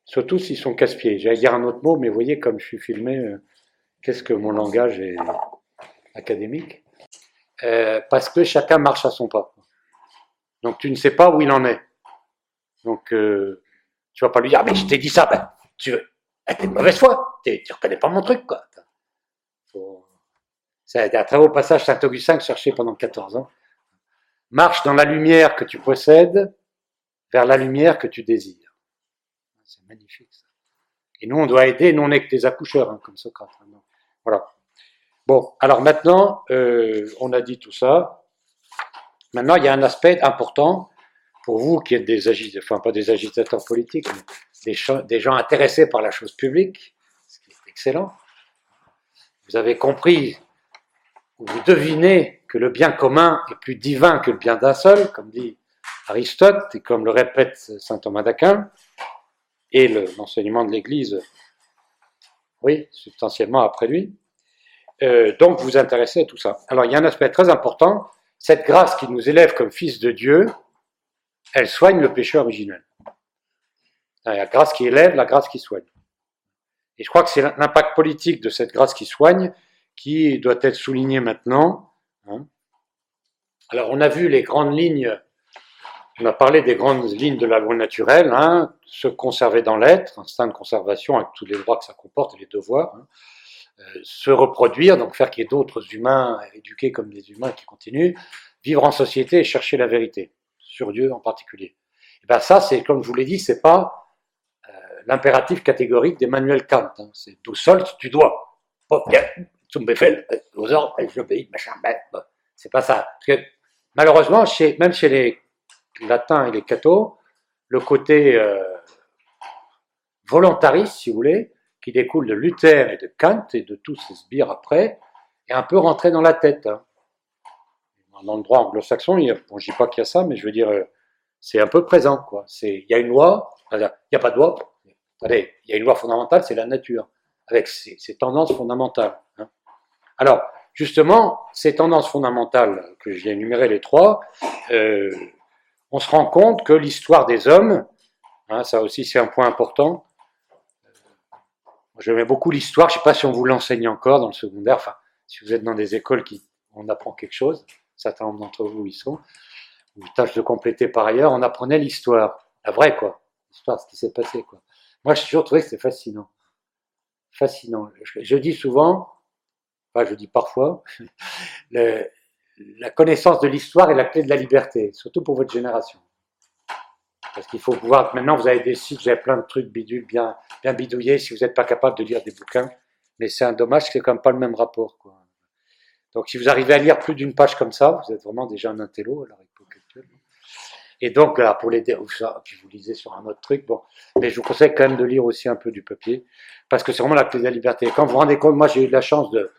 Surtout s'ils sont casse-pieds. J'allais dire un autre mot, mais voyez, comme je suis filmé, euh, qu'est-ce que mon langage est académique? Euh, Parce que chacun marche à son pas. Donc tu ne sais pas où il en est. Donc euh, tu vas pas lui dire, ah, mais je t'ai dit ça, ben, tu veux. Eh, t'es de mauvaise foi, tu reconnais pas mon truc, quoi. C'est un très beau passage Saint-Augustin que cherché pendant 14 ans. Marche dans la lumière que tu possèdes vers la lumière que tu désires. C'est magnifique ça. Et nous, on doit aider, nous on n'est que des accoucheurs, hein, comme Socrate. Hein, voilà. Bon, alors maintenant, euh, on a dit tout ça. Maintenant, il y a un aspect important pour vous qui êtes des agitateurs, enfin pas des agitateurs politiques, mais des, gens intéressés par la chose publique, ce qui est excellent. Vous avez compris, vous devinez que le bien commun est plus divin que le bien d'un seul, comme dit Aristote et comme le répète saint Thomas d'Aquin, et l'enseignement de l'Église, oui, substantiellement après lui. Euh, donc vous intéressez à tout ça. Alors il y a un aspect très important, cette grâce qui nous élève comme fils de Dieu, elle soigne le péché originel. La grâce qui élève, la grâce qui soigne. Et je crois que c'est l'impact politique de cette grâce qui soigne qui doit être souligné maintenant. Hein. Alors on a vu les grandes lignes, on a parlé des grandes lignes de la loi naturelle, hein, se conserver dans l'être, instinct de conservation avec tous les droits que ça comporte et les devoirs. Hein. Euh, se reproduire, donc faire qu'il y ait d'autres humains éduqués comme des humains qui continuent, vivre en société et chercher la vérité, sur Dieu en particulier. Et ben ça, c'est comme je vous l'ai dit, c'est pas euh, l'impératif catégorique d'Emmanuel Kant. C'est tout seul, tu dois. Bien, zum Befehl, aux ordres, j'obéis, machin, ben, c'est pas ça. Parce que malheureusement, même chez les latins et les cathos, le côté euh, volontariste, si vous voulez, qui découle de Luther et de Kant et de tous ces sbires après, est un peu rentré dans la tête. Hein. Dans le droit anglo-saxon, je ne dis pas qu'il y a ça, mais je veux dire, euh, c'est un peu présent. Il y a une loi, il n'y a pas de loi, il y a une loi fondamentale, c'est la nature, avec ses, tendances fondamentales. Alors, justement, ces tendances fondamentales, que j'ai énumérées les trois, euh, on se rend compte que l'histoire des hommes, hein, ça aussi c'est un point important, J'aimais beaucoup l'histoire. Je ne sais pas si on vous l'enseigne encore dans le secondaire. Enfin, si vous êtes dans des écoles qui on apprend quelque chose, certains d'entre vous y sont, ou tâche de compléter par ailleurs, on apprenait l'histoire, la vraie quoi, l'histoire, ce qui s'est passé quoi. Moi, j'ai toujours trouvé que c'était fascinant, fascinant. Je, dis souvent, je dis parfois, la connaissance de l'histoire est la clé de la liberté, surtout pour votre génération. Parce qu'il faut pouvoir, maintenant vous avez des sites, vous avez plein de trucs bidules, bien, bien bidouillés, si vous n'êtes pas capable de lire des bouquins. Mais c'est un dommage, c'est quand même pas le même rapport. Quoi. Donc si vous arrivez à lire plus d'une page comme ça, vous êtes vraiment déjà un intello à l'heure actuelle. Et donc, là, pour les puis vous lisez sur un autre truc, bon. Mais je vous conseille quand même de lire aussi un peu du papier, parce que c'est vraiment la clé de la liberté. Quand vous vous rendez compte, moi j'ai eu la chance de,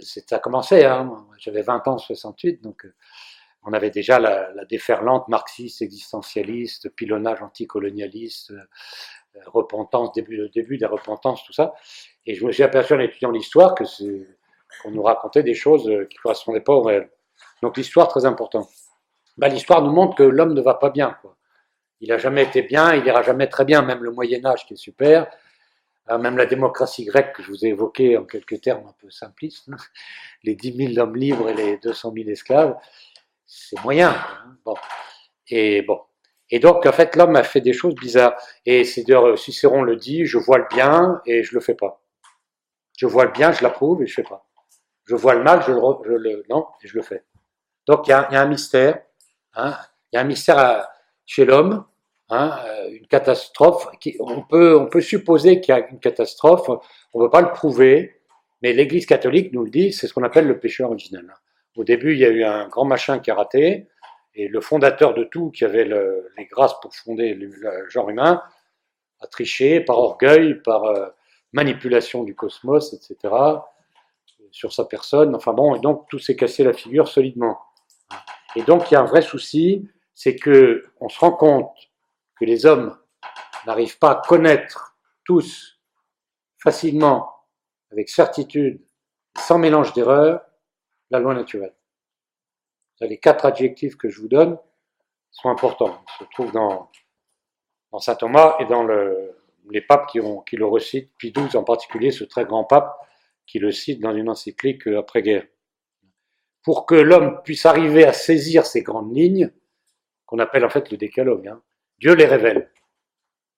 ça a commencé, hein, j'avais 20 ans en 68, donc euh, on avait déjà la, déferlante marxiste, existentialiste, pilonnage anticolonialiste, euh, repentance, début, le début des repentances, tout ça. Et je me suis aperçu en étudiant l'histoire que qu'on nous racontait des choses euh, qui ne correspondaient pas au réel. Donc l'histoire, très important. Bah, l'histoire nous montre que l'homme ne va pas bien. Il n'a jamais été bien, il n'ira jamais très bien, même le Moyen Âge qui est super, euh, même la démocratie grecque que je vous ai évoquée en quelques termes un peu simplistes, les 10 000 hommes libres et les 200 000 esclaves, c'est moyen. Hein. Bon. Et bon. Et donc, en fait, l'homme a fait des choses bizarres. Et c'est d'ailleurs, Cicéron le dit, je vois le bien et je le fais pas. Je vois le bien, je l'approuve et je fais pas. Je vois le mal, je le, non, et je le fais. Donc, il y a, un mystère. Hein. Il y a un mystère chez l'homme, hein, euh, une catastrophe. Qui, on, peut, on peut supposer qu'il y a une catastrophe, on ne peut pas le prouver, mais l'Église catholique nous le dit, c'est ce qu'on appelle le péché originel. Au début, il y a eu un grand machin qui a raté, et le fondateur de tout, qui avait les grâces pour fonder le, genre humain, a triché par orgueil, par euh, manipulation du cosmos, etc., sur sa personne. Enfin bon, et donc tout s'est cassé la figure solidement. Et donc il y a un vrai souci, c'est que on se rend compte que les hommes n'arrivent pas à connaître tous facilement, avec certitude, sans mélange d'erreurs, la loi naturelle. Les quatre adjectifs que je vous donne sont importants. Ils se trouvent dans, saint Thomas et dans le, les papes qui, le recitent, puis XII en particulier, ce très grand pape qui le cite dans une encyclique après-guerre. Pour que l'homme puisse arriver à saisir ces grandes lignes, qu'on appelle en fait le décalogue, hein, Dieu les révèle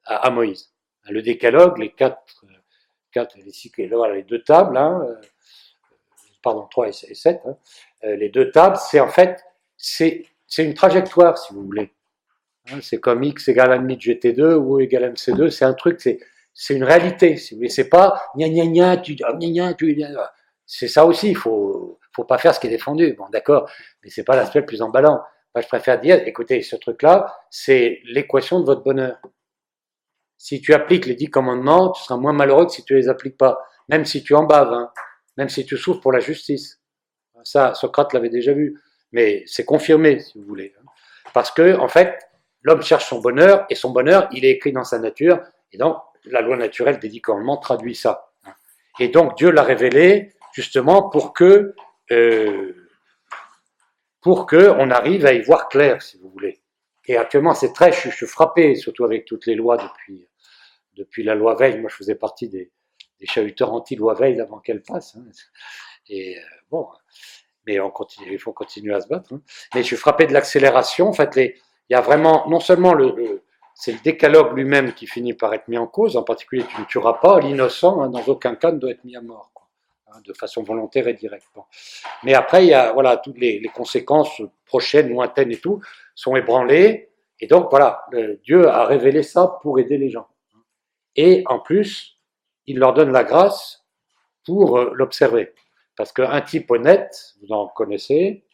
à, Moïse. Le décalogue, les quatre, quatre les, les deux tables, hein, pardon, 3 et 7, hein, euh, les deux tables, c'est en fait, c'est une trajectoire, si vous voulez. Hein, c'est comme x égale 1 demi de gt2 ou égale mc2, c'est un truc, c'est une réalité, si vous voulez. C'est pas gna gna gna, tu gna gna, tu C'est ça aussi, il faut, faut pas faire ce qui est défendu. Bon, d'accord, mais c'est pas l'aspect le plus emballant. Je préfère dire, écoutez, ce truc-là, c'est l'équation de votre bonheur. Si tu appliques les dix commandements, tu seras moins malheureux que si tu les appliques pas, même si tu en baves, hein, même si tu souffres pour la justice. Ça, Socrate l'avait déjà vu, mais c'est confirmé, si vous voulez. Hein. Parce que, en fait, l'homme cherche son bonheur, et son bonheur, il est écrit dans sa nature, et donc la loi naturelle des dix commandements traduit ça. Hein. Et donc Dieu l'a révélé justement pour que euh, pour qu'on arrive à y voir clair, si vous voulez. Et actuellement, c'est très, je, suis frappé, surtout avec toutes les lois depuis, depuis la loi Veil. Moi, je faisais partie des, des chahuteurs anti-loi Veil avant qu'elle passe. Hein. Et euh, bon, mais on continue, il faut continuer à se battre. Hein. Mais je suis frappé de l'accélération. En fait, il y a vraiment, non seulement le, c'est le décalogue lui-même qui finit par être mis en cause, en particulier tu ne tueras pas, l'innocent, hein, dans aucun cas ne doit être mis à mort. Hein, de façon volontaire et directe. Mais après, il y a voilà toutes les, conséquences prochaines, lointaines et tout sont ébranlées. Et donc voilà, Dieu a révélé ça pour aider les gens. Et en plus, il leur donne la grâce pour euh, l'observer. Parce qu'un type honnête, vous en connaissez,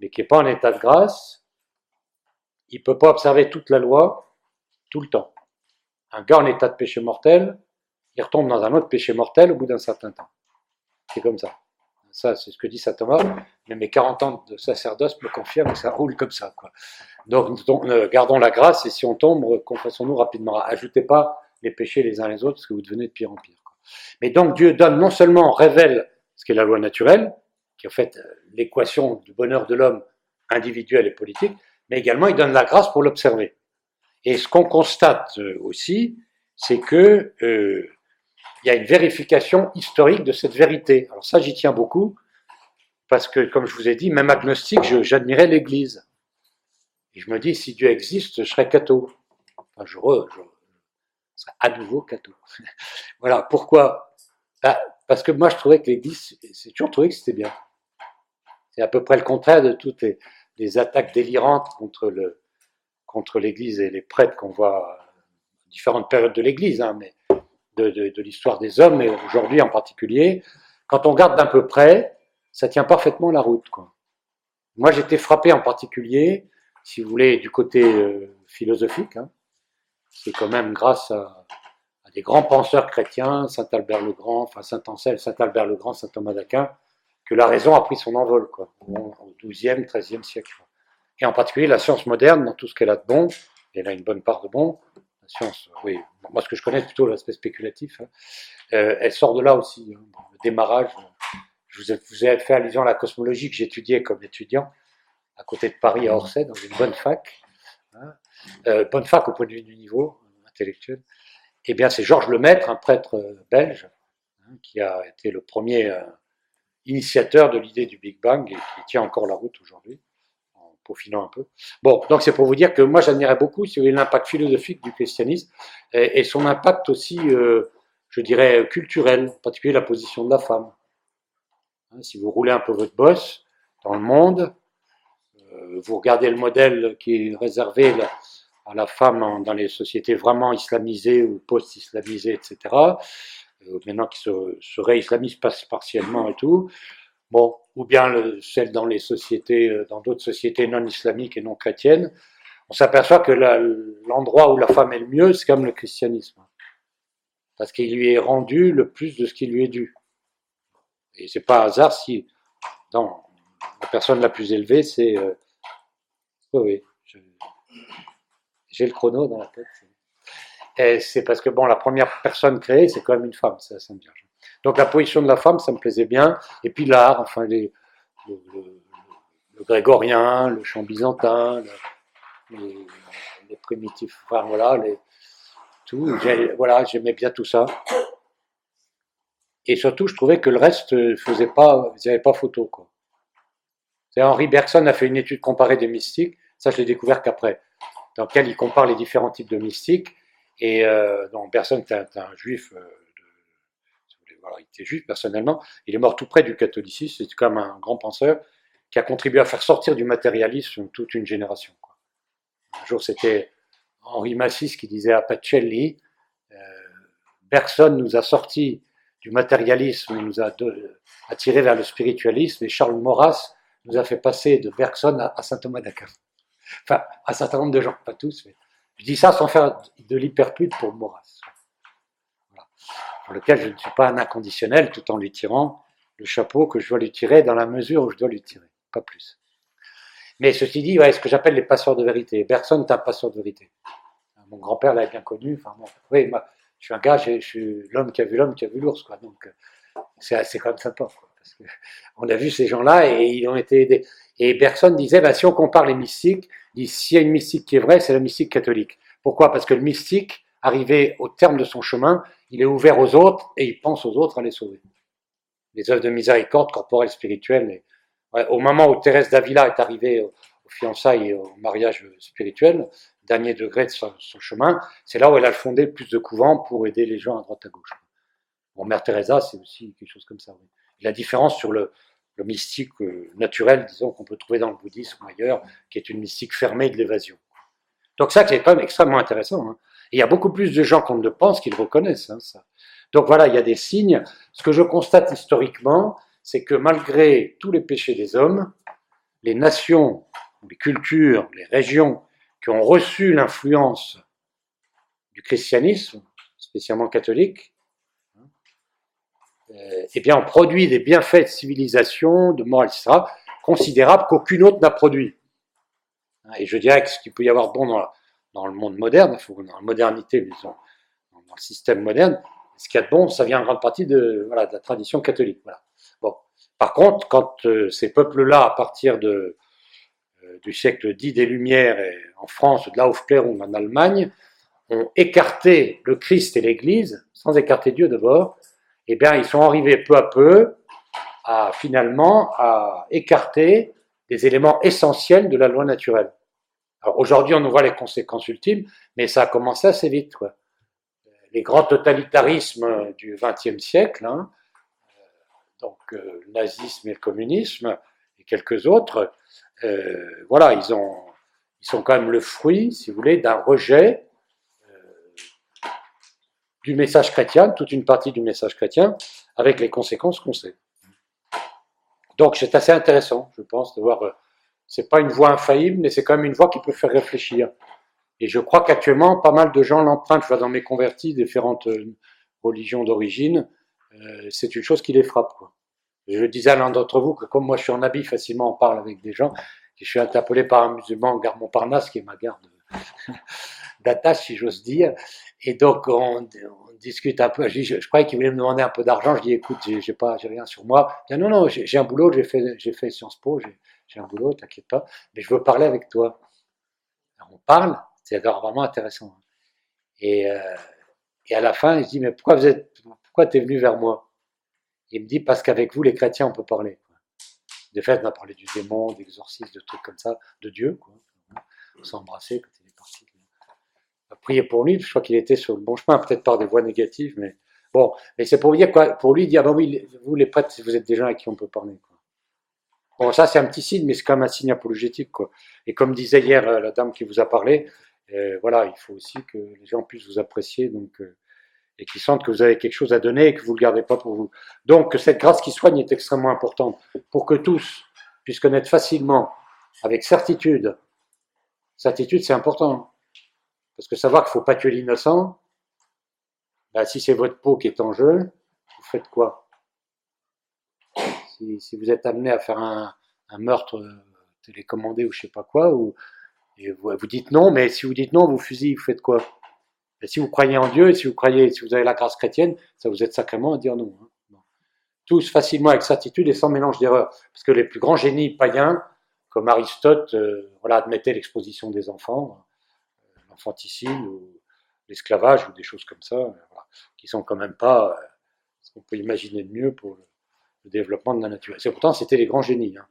mais qui n'est pas en état de grâce, il ne peut pas observer toute la loi tout le temps. Un gars en état de péché mortel, il retombe dans un autre péché mortel au bout d'un certain temps. C'est comme ça. Ça, c'est ce que dit saint Thomas. Mais mes 40 ans de sacerdoce me confirment que ça roule comme ça. Donc, euh, gardons la grâce et si on tombe, confessons-nous rapidement. Ajoutez pas les péchés les uns les autres parce que vous devenez de pire en pire. Mais donc, Dieu donne non seulement révèle ce qui est la loi naturelle, qui est en fait euh, l'équation du bonheur de l'homme individuel et politique, mais également il donne la grâce pour l'observer. Et ce qu'on constate euh, aussi, c'est que il y a une vérification historique de cette vérité. Alors ça, j'y tiens beaucoup, parce que, comme je vous ai dit, même agnostique, j'admirais l'Église. Et je me dis, si Dieu existe, je serais catho. Enfin, je, serais à nouveau catho. voilà, pourquoi? Bah, Parce que moi, je trouvais que l'Église, j'ai toujours trouvé que c'était bien. C'est à peu près le contraire de toutes les, attaques délirantes contre l'Église et les prêtres qu'on voit à différentes périodes de l'Église, hein, mais de, l'histoire des hommes, et aujourd'hui en particulier, quand on regarde d'un peu près, ça tient parfaitement la route. Quoi. Moi, j'étais frappé en particulier, si vous voulez, du côté euh, philosophique. Hein. C'est quand même grâce à, des grands penseurs chrétiens, Saint Albert le Grand, enfin Saint Anselme, Saint Albert le Grand, Saint Thomas d'Aquin, que la raison a pris son envol, quoi, au XIIe, XIIIe siècle. Et en particulier la science moderne, dans tout ce qu'elle a de bon, elle a une bonne part de bon, science, oui, moi ce que je connais, plutôt l'aspect spéculatif, hein. euh, elle sort de là aussi, hein. le démarrage. Je vous ai, fait allusion à la cosmologie que j'étudiais comme étudiant, à côté de Paris, à Orsay, dans une bonne fac, hein. euh, bonne fac au point de vue du niveau intellectuel. Eh bien, c'est Georges Lemaître, un prêtre euh, belge, qui a été le premier initiateur de l'idée du Big Bang et qui tient encore la route aujourd'hui peaufinant un peu. Bon, donc c'est pour vous dire que moi j'admirais beaucoup l'impact philosophique du christianisme et, son impact aussi, euh, je dirais, culturel, en particulier la position de la femme. Hein, si vous roulez un peu votre bosse dans le monde, euh, vous regardez le modèle qui est réservé à la femme dans les sociétés vraiment islamisées ou post-islamisées, etc., euh, maintenant qui se, se réislamisent partiellement et tout, bon, ou bien le, celle dans les sociétés, euh, dans d'autres sociétés non islamiques et non chrétiennes, on s'aperçoit que l'endroit où la femme est le mieux, c'est comme le christianisme. Parce qu'il lui est rendu le plus de ce qui lui est dû. Et c'est pas hasard si, dans la personne la plus élevée, c'est. Euh, oui, j'ai le chrono dans la tête. C'est parce que, bon, la première personne créée, c'est quand même une femme, c'est la Sainte Vierge. Donc la position de la femme, ça me plaisait bien. Et puis l'art, enfin le, grégorien, le chant byzantin, les, primitifs, enfin voilà, tout. Voilà, j'aimais bien tout ça. Et surtout, je trouvais que le reste faisait pas, ils pas photo quoi. Henri Bergson a fait une étude comparée des mystiques. Ça, je l'ai découvert qu'après, dans lequel il compare les différents types de mystiques. Et euh, Bergson, c'est un, juif. Euh, il était juif personnellement, il est mort tout près du catholicisme, c'est comme un grand penseur qui a contribué à faire sortir du matérialisme toute une génération. Un jour, c'était Henri Massis qui disait à Pacelli, euh, nous a sorti du matérialisme, nous a attiré vers le spiritualisme, et Charles Maurras nous a fait passer de Bergson à, saint Thomas d'Aquin. Enfin, un certain nombre de gens, pas tous, mais je dis ça sans faire de l'hyperpude pour Maurras. Lequel je ne suis pas un inconditionnel, tout en lui tirant le chapeau que je dois lui tirer dans la mesure où je dois lui tirer, pas plus. Mais ceci dit, ouais, ce que j'appelle les passeurs de vérité. Bergson est un passeur de vérité. Mon grand-père l'a bien connu. Enfin, bon, oui, moi, je suis un gars, je, suis l'homme qui a vu l'homme qui a vu l'ours, quoi. Donc, euh, c'est quand même sympa, parce que on a vu ces gens-là et ils ont été aidés. Et Bergson disait, bah, si on compare les mystiques, s'il y a une mystique qui est vraie, c'est la mystique catholique. Pourquoi? Parce que le mystique, arrivé au terme de son chemin, il est ouvert aux autres et il pense aux autres à les sauver. Les œuvres de miséricorde corporelle, spirituelle, au moment où Thérèse d'Avila est arrivée aux, fiançailles et au mariage spirituel, dernier degré de son, chemin, c'est là où elle a fondé plus de couvents pour aider les gens à droite à gauche. Bon, Mère Teresa, c'est aussi quelque chose comme ça. La différence sur le, mystique euh, naturel, disons, qu'on peut trouver dans le bouddhisme ou ailleurs, qui est une mystique fermée de l'évasion. Donc ça, c'est quand même extrêmement intéressant. Hein. Il y a beaucoup plus de gens qu'on ne pense qui le reconnaissent. Hein, ça. Donc voilà, il y a des signes. Ce que je constate historiquement, c'est que malgré tous les péchés des hommes, les nations, les cultures, les régions qui ont reçu l'influence du christianisme, spécialement catholique, euh, eh bien, ont produit des bienfaits de civilisation, de morale, etc., considérables qu'aucune autre n'a produit. Et je dirais que ce qu'il peut y avoir de bon dans, le monde moderne, dans la modernité, disons, dans le système moderne, ce qu'il y a de bon, ça vient en grande partie de, la tradition catholique. Voilà. Par contre, quand euh, ces peuples-là, à partir euh, du siècle X des Lumières, en France, de l'Aufklärung en Allemagne, ont écarté le Christ et l'Église, sans écarter Dieu d'abord, eh bien, ils sont arrivés peu à peu à finalement à écarter des éléments essentiels de la loi naturelle. Aujourd'hui, on nous voit les conséquences ultimes, mais ça a commencé assez vite. Les grands totalitarismes du XXe siècle, hein, donc euh, le nazisme et le communisme, et quelques autres, euh, voilà, ils, ont, ils sont quand même le fruit, si vous voulez, d'un rejet euh, du message chrétien, toute une partie du message chrétien, avec les conséquences qu'on sait. Donc c'est assez intéressant, je pense, de voir. C'est pas une voie infaillible, mais c'est quand même une voie qui peut faire réfléchir. Et je crois qu'actuellement, pas mal de gens l'empruntent. Je vois dans mes convertis différentes religions d'origine, euh, c'est une chose qui les frappe. Je disais à l'un d'entre vous que comme moi je suis en habit, facilement on parle avec des gens, je suis interpellé par un musulman en gare Montparnasse, qui est ma garde d'attache, si j'ose dire. Et donc on, discute un peu. Je, je, croyais qu'il voulait me demander un peu d'argent. Je dis écoute, j'ai pas, j'ai rien sur moi. Il dit non non, j'ai un boulot, j'ai fait, j'ai fait Sciences Po, j'ai un boulot, t'inquiète pas. Mais je veux parler avec toi. Alors, on parle, c'est vraiment intéressant. Et, euh, et à la fin, je dis mais pourquoi vous êtes pourquoi tu es venu vers moi? Il me dit, parce qu'avec vous, les chrétiens, on peut parler. De fait, on a parlé du démon, d'exorcisme, de trucs comme ça, de Dieu. Quoi. On s'est embrassé quand il est parti. On a prié pour lui, je crois qu'il était sur le bon chemin, peut-être par des voies négatives, mais bon. Mais c'est pour dire quoi Pour lui, dire, ah ben oui, vous les prêtres, vous êtes des gens à qui on peut parler. Quoi. Bon, ça c'est un petit signe, mais c'est quand même un signe apologétique. Et comme disait hier euh, la dame qui vous a parlé, euh, voilà, il faut aussi que les gens puissent vous apprécier. Donc, euh, et qui sentent que vous avez quelque chose à donner et que vous ne le gardez pas pour vous. Donc cette grâce qui soigne est extrêmement importante pour que tous puissent connaître facilement, avec certitude. Certitude, c'est important. Parce que savoir qu'il ne faut pas tuer l'innocent, ben, si c'est votre peau qui est en jeu, vous faites quoi? Si, vous êtes amené à faire un, meurtre euh, télécommandé ou je sais pas quoi, ou, et vous, dites non, mais si vous dites non, vous fusillez, vous faites quoi? Si vous croyez en Dieu, si vous croyez, si vous avez la grâce chrétienne, ça vous aide sacrément à dire non. Hein. Tous facilement avec certitude et sans mélange d'erreur. Parce que les plus grands génies païens, comme Aristote, euh, voilà, admettaient l'exposition des enfants, euh, l'enfanticide ou l'esclavage ou des choses comme ça, euh, voilà, qui sont quand même pas ce qu'on peut imaginer de mieux pour développement de la nature. Et pourtant, c'était les grands génies. Hein.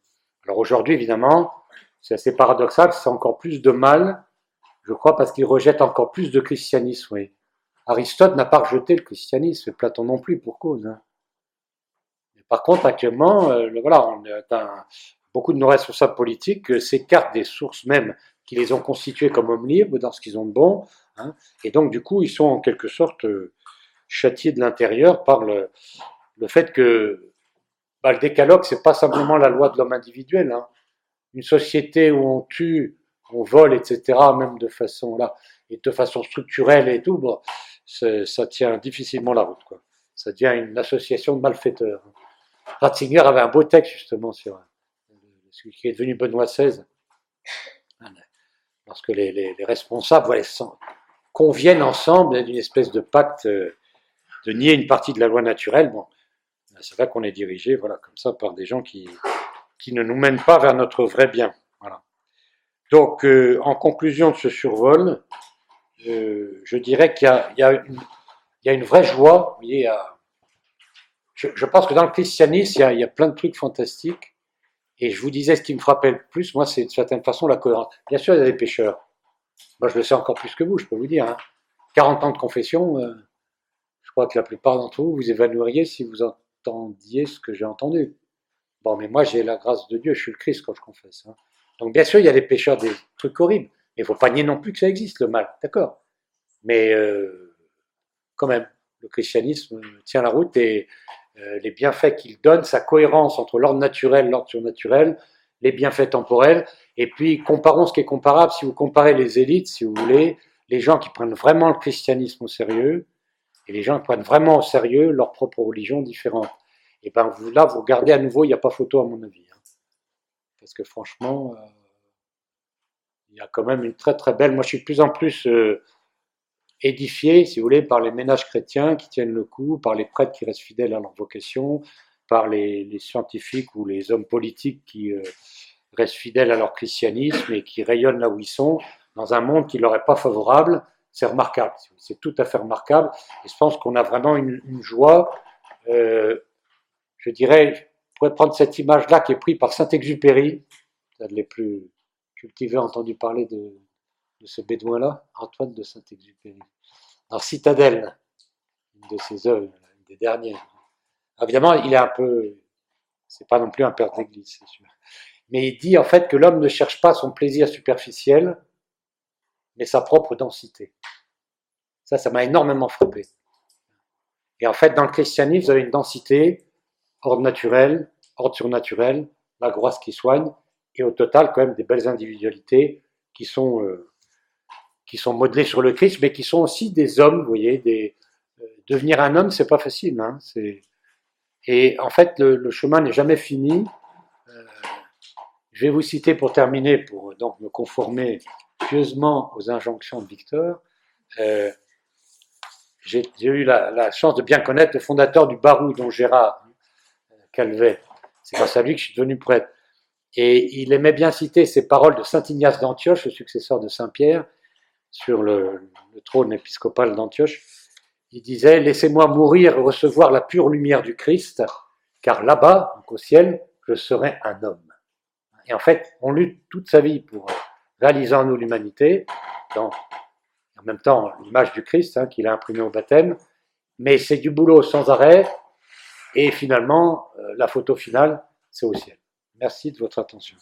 Alors aujourd'hui, évidemment, c'est assez paradoxal, c'est encore plus de mal je crois parce qu'il rejette encore plus de christianisme. Aristote n'a pas rejeté le christianisme, Platon non plus, pour cause. Hein. Par contre, actuellement, euh, voilà, beaucoup de nos responsables politiques s'écartent des sources même qui les ont constitués comme hommes libres dans ce qu'ils ont de bon, hein, et donc du coup, ils sont en quelque sorte châtiés de l'intérieur par le, le fait que le décalogue, c'est pas simplement la loi de l'homme individuel. Hein. Une société où on tue, on vole, etc., même de façon là, et de façon structurelle et tout, ça tient difficilement la route. Ça devient une association de malfaiteurs. Ratzinger avait un beau texte justement sur ce qui est devenu Benoît XVI. Lorsque les, les, les responsables conviennent ensemble d'une espèce de pacte euh, de nier une partie de la loi naturelle. C'est là qu'on est dirigé, voilà, comme ça, par des gens qui, qui ne nous mènent pas vers notre vrai bien. Voilà. Donc, euh, en conclusion de ce survol, euh, je dirais qu'il y, y, a, une vraie joie. Je, pense que dans le christianisme, il y, a, plein de trucs fantastiques. Et je vous disais, ce qui me frappait le plus, moi, c'est de certaine façon la cohérence. Bien sûr, il y a des pécheurs. Moi, je le sais encore plus que vous, je peux vous dire. Hein. 40 ans de confession, euh, je crois que la plupart d'entre vous vous évanouiriez si vous entendiez ce que j'ai entendu. Bon, mais moi, j'ai la grâce de Dieu, je suis le Christ quand je confesse. Hein. Donc, bien sûr, il y a des pécheurs, des trucs horribles. Mais il faut pas nier non plus que ça existe, le mal, d'accord? Mais euh, quand même, le christianisme tient la route et euh, les bienfaits qu'il donne, sa cohérence entre l'ordre naturel, l'ordre surnaturel, les bienfaits temporels, et puis comparons ce qui est comparable. Si vous comparez les élites, si vous voulez, les gens qui prennent vraiment le christianisme au sérieux, et les gens prennent vraiment au sérieux leur propre religion différente. Et ben vous, là, vous regardez à nouveau, il n'y a pas photo à mon avis. Hein. Parce que franchement, euh, il y a quand même une très très belle. Moi, je suis de plus en plus euh, édifié, si vous voulez, par les ménages chrétiens qui tiennent le coup, par les prêtres qui restent fidèles à leur vocation, par les, les scientifiques ou les hommes politiques qui euh, restent fidèles à leur christianisme et qui rayonnent là où ils sont, dans un monde qui leur est pas favorable. C'est remarquable, c'est tout à fait remarquable. Et je pense qu'on a vraiment une, joie. Euh, je dirais, je pourrais prendre cette image-là qui est prise par Saint-Exupéry, c'est les plus cultivé, entendu parler de, de ce bédouin-là, Antoine de Saint-Exupéry. Dans Citadelle, une de ses œuvres, une des dernières. Évidemment, il est un peu, c'est pas non plus un père d'église, c'est sûr. Mais il dit en fait que l'homme ne cherche pas son plaisir superficiel, mais sa propre densité. Ça, ça m'a énormément frappé. Et en fait, dans le christianisme, vous avez une densité, ordre naturel, ordre surnaturel, la grâce qui soigne, et au total quand même des belles individualités qui sont, euh, qui sont modelées sur le Christ, mais qui sont aussi des hommes, vous voyez, euh, devenir un homme, c'est pas facile, hein, et en fait, le, le chemin n'est jamais fini. Euh, je vais vous citer pour terminer, pour donc me conformer pieusement aux injonctions de Victor. Euh, j'ai eu la, chance de bien connaître le fondateur du Barou, dont Gérard Calvet. C'est grâce à lui que je suis devenu prêtre. Et il aimait bien citer ces paroles de saint Ignace d'Antioche, le successeur de saint Pierre, sur le, le trône épiscopal d'Antioche. Il disait Laissez-moi mourir et recevoir la pure lumière du Christ, car là-bas, au ciel, je serai un homme. Et en fait, on lutte toute sa vie pour réaliser en nous l'humanité, dans en même temps l'image du Christ hein, qu'il a imprimé au baptême, mais c'est du boulot sans arrêt, et finalement, euh, la photo finale, c'est au ciel. Merci de votre attention.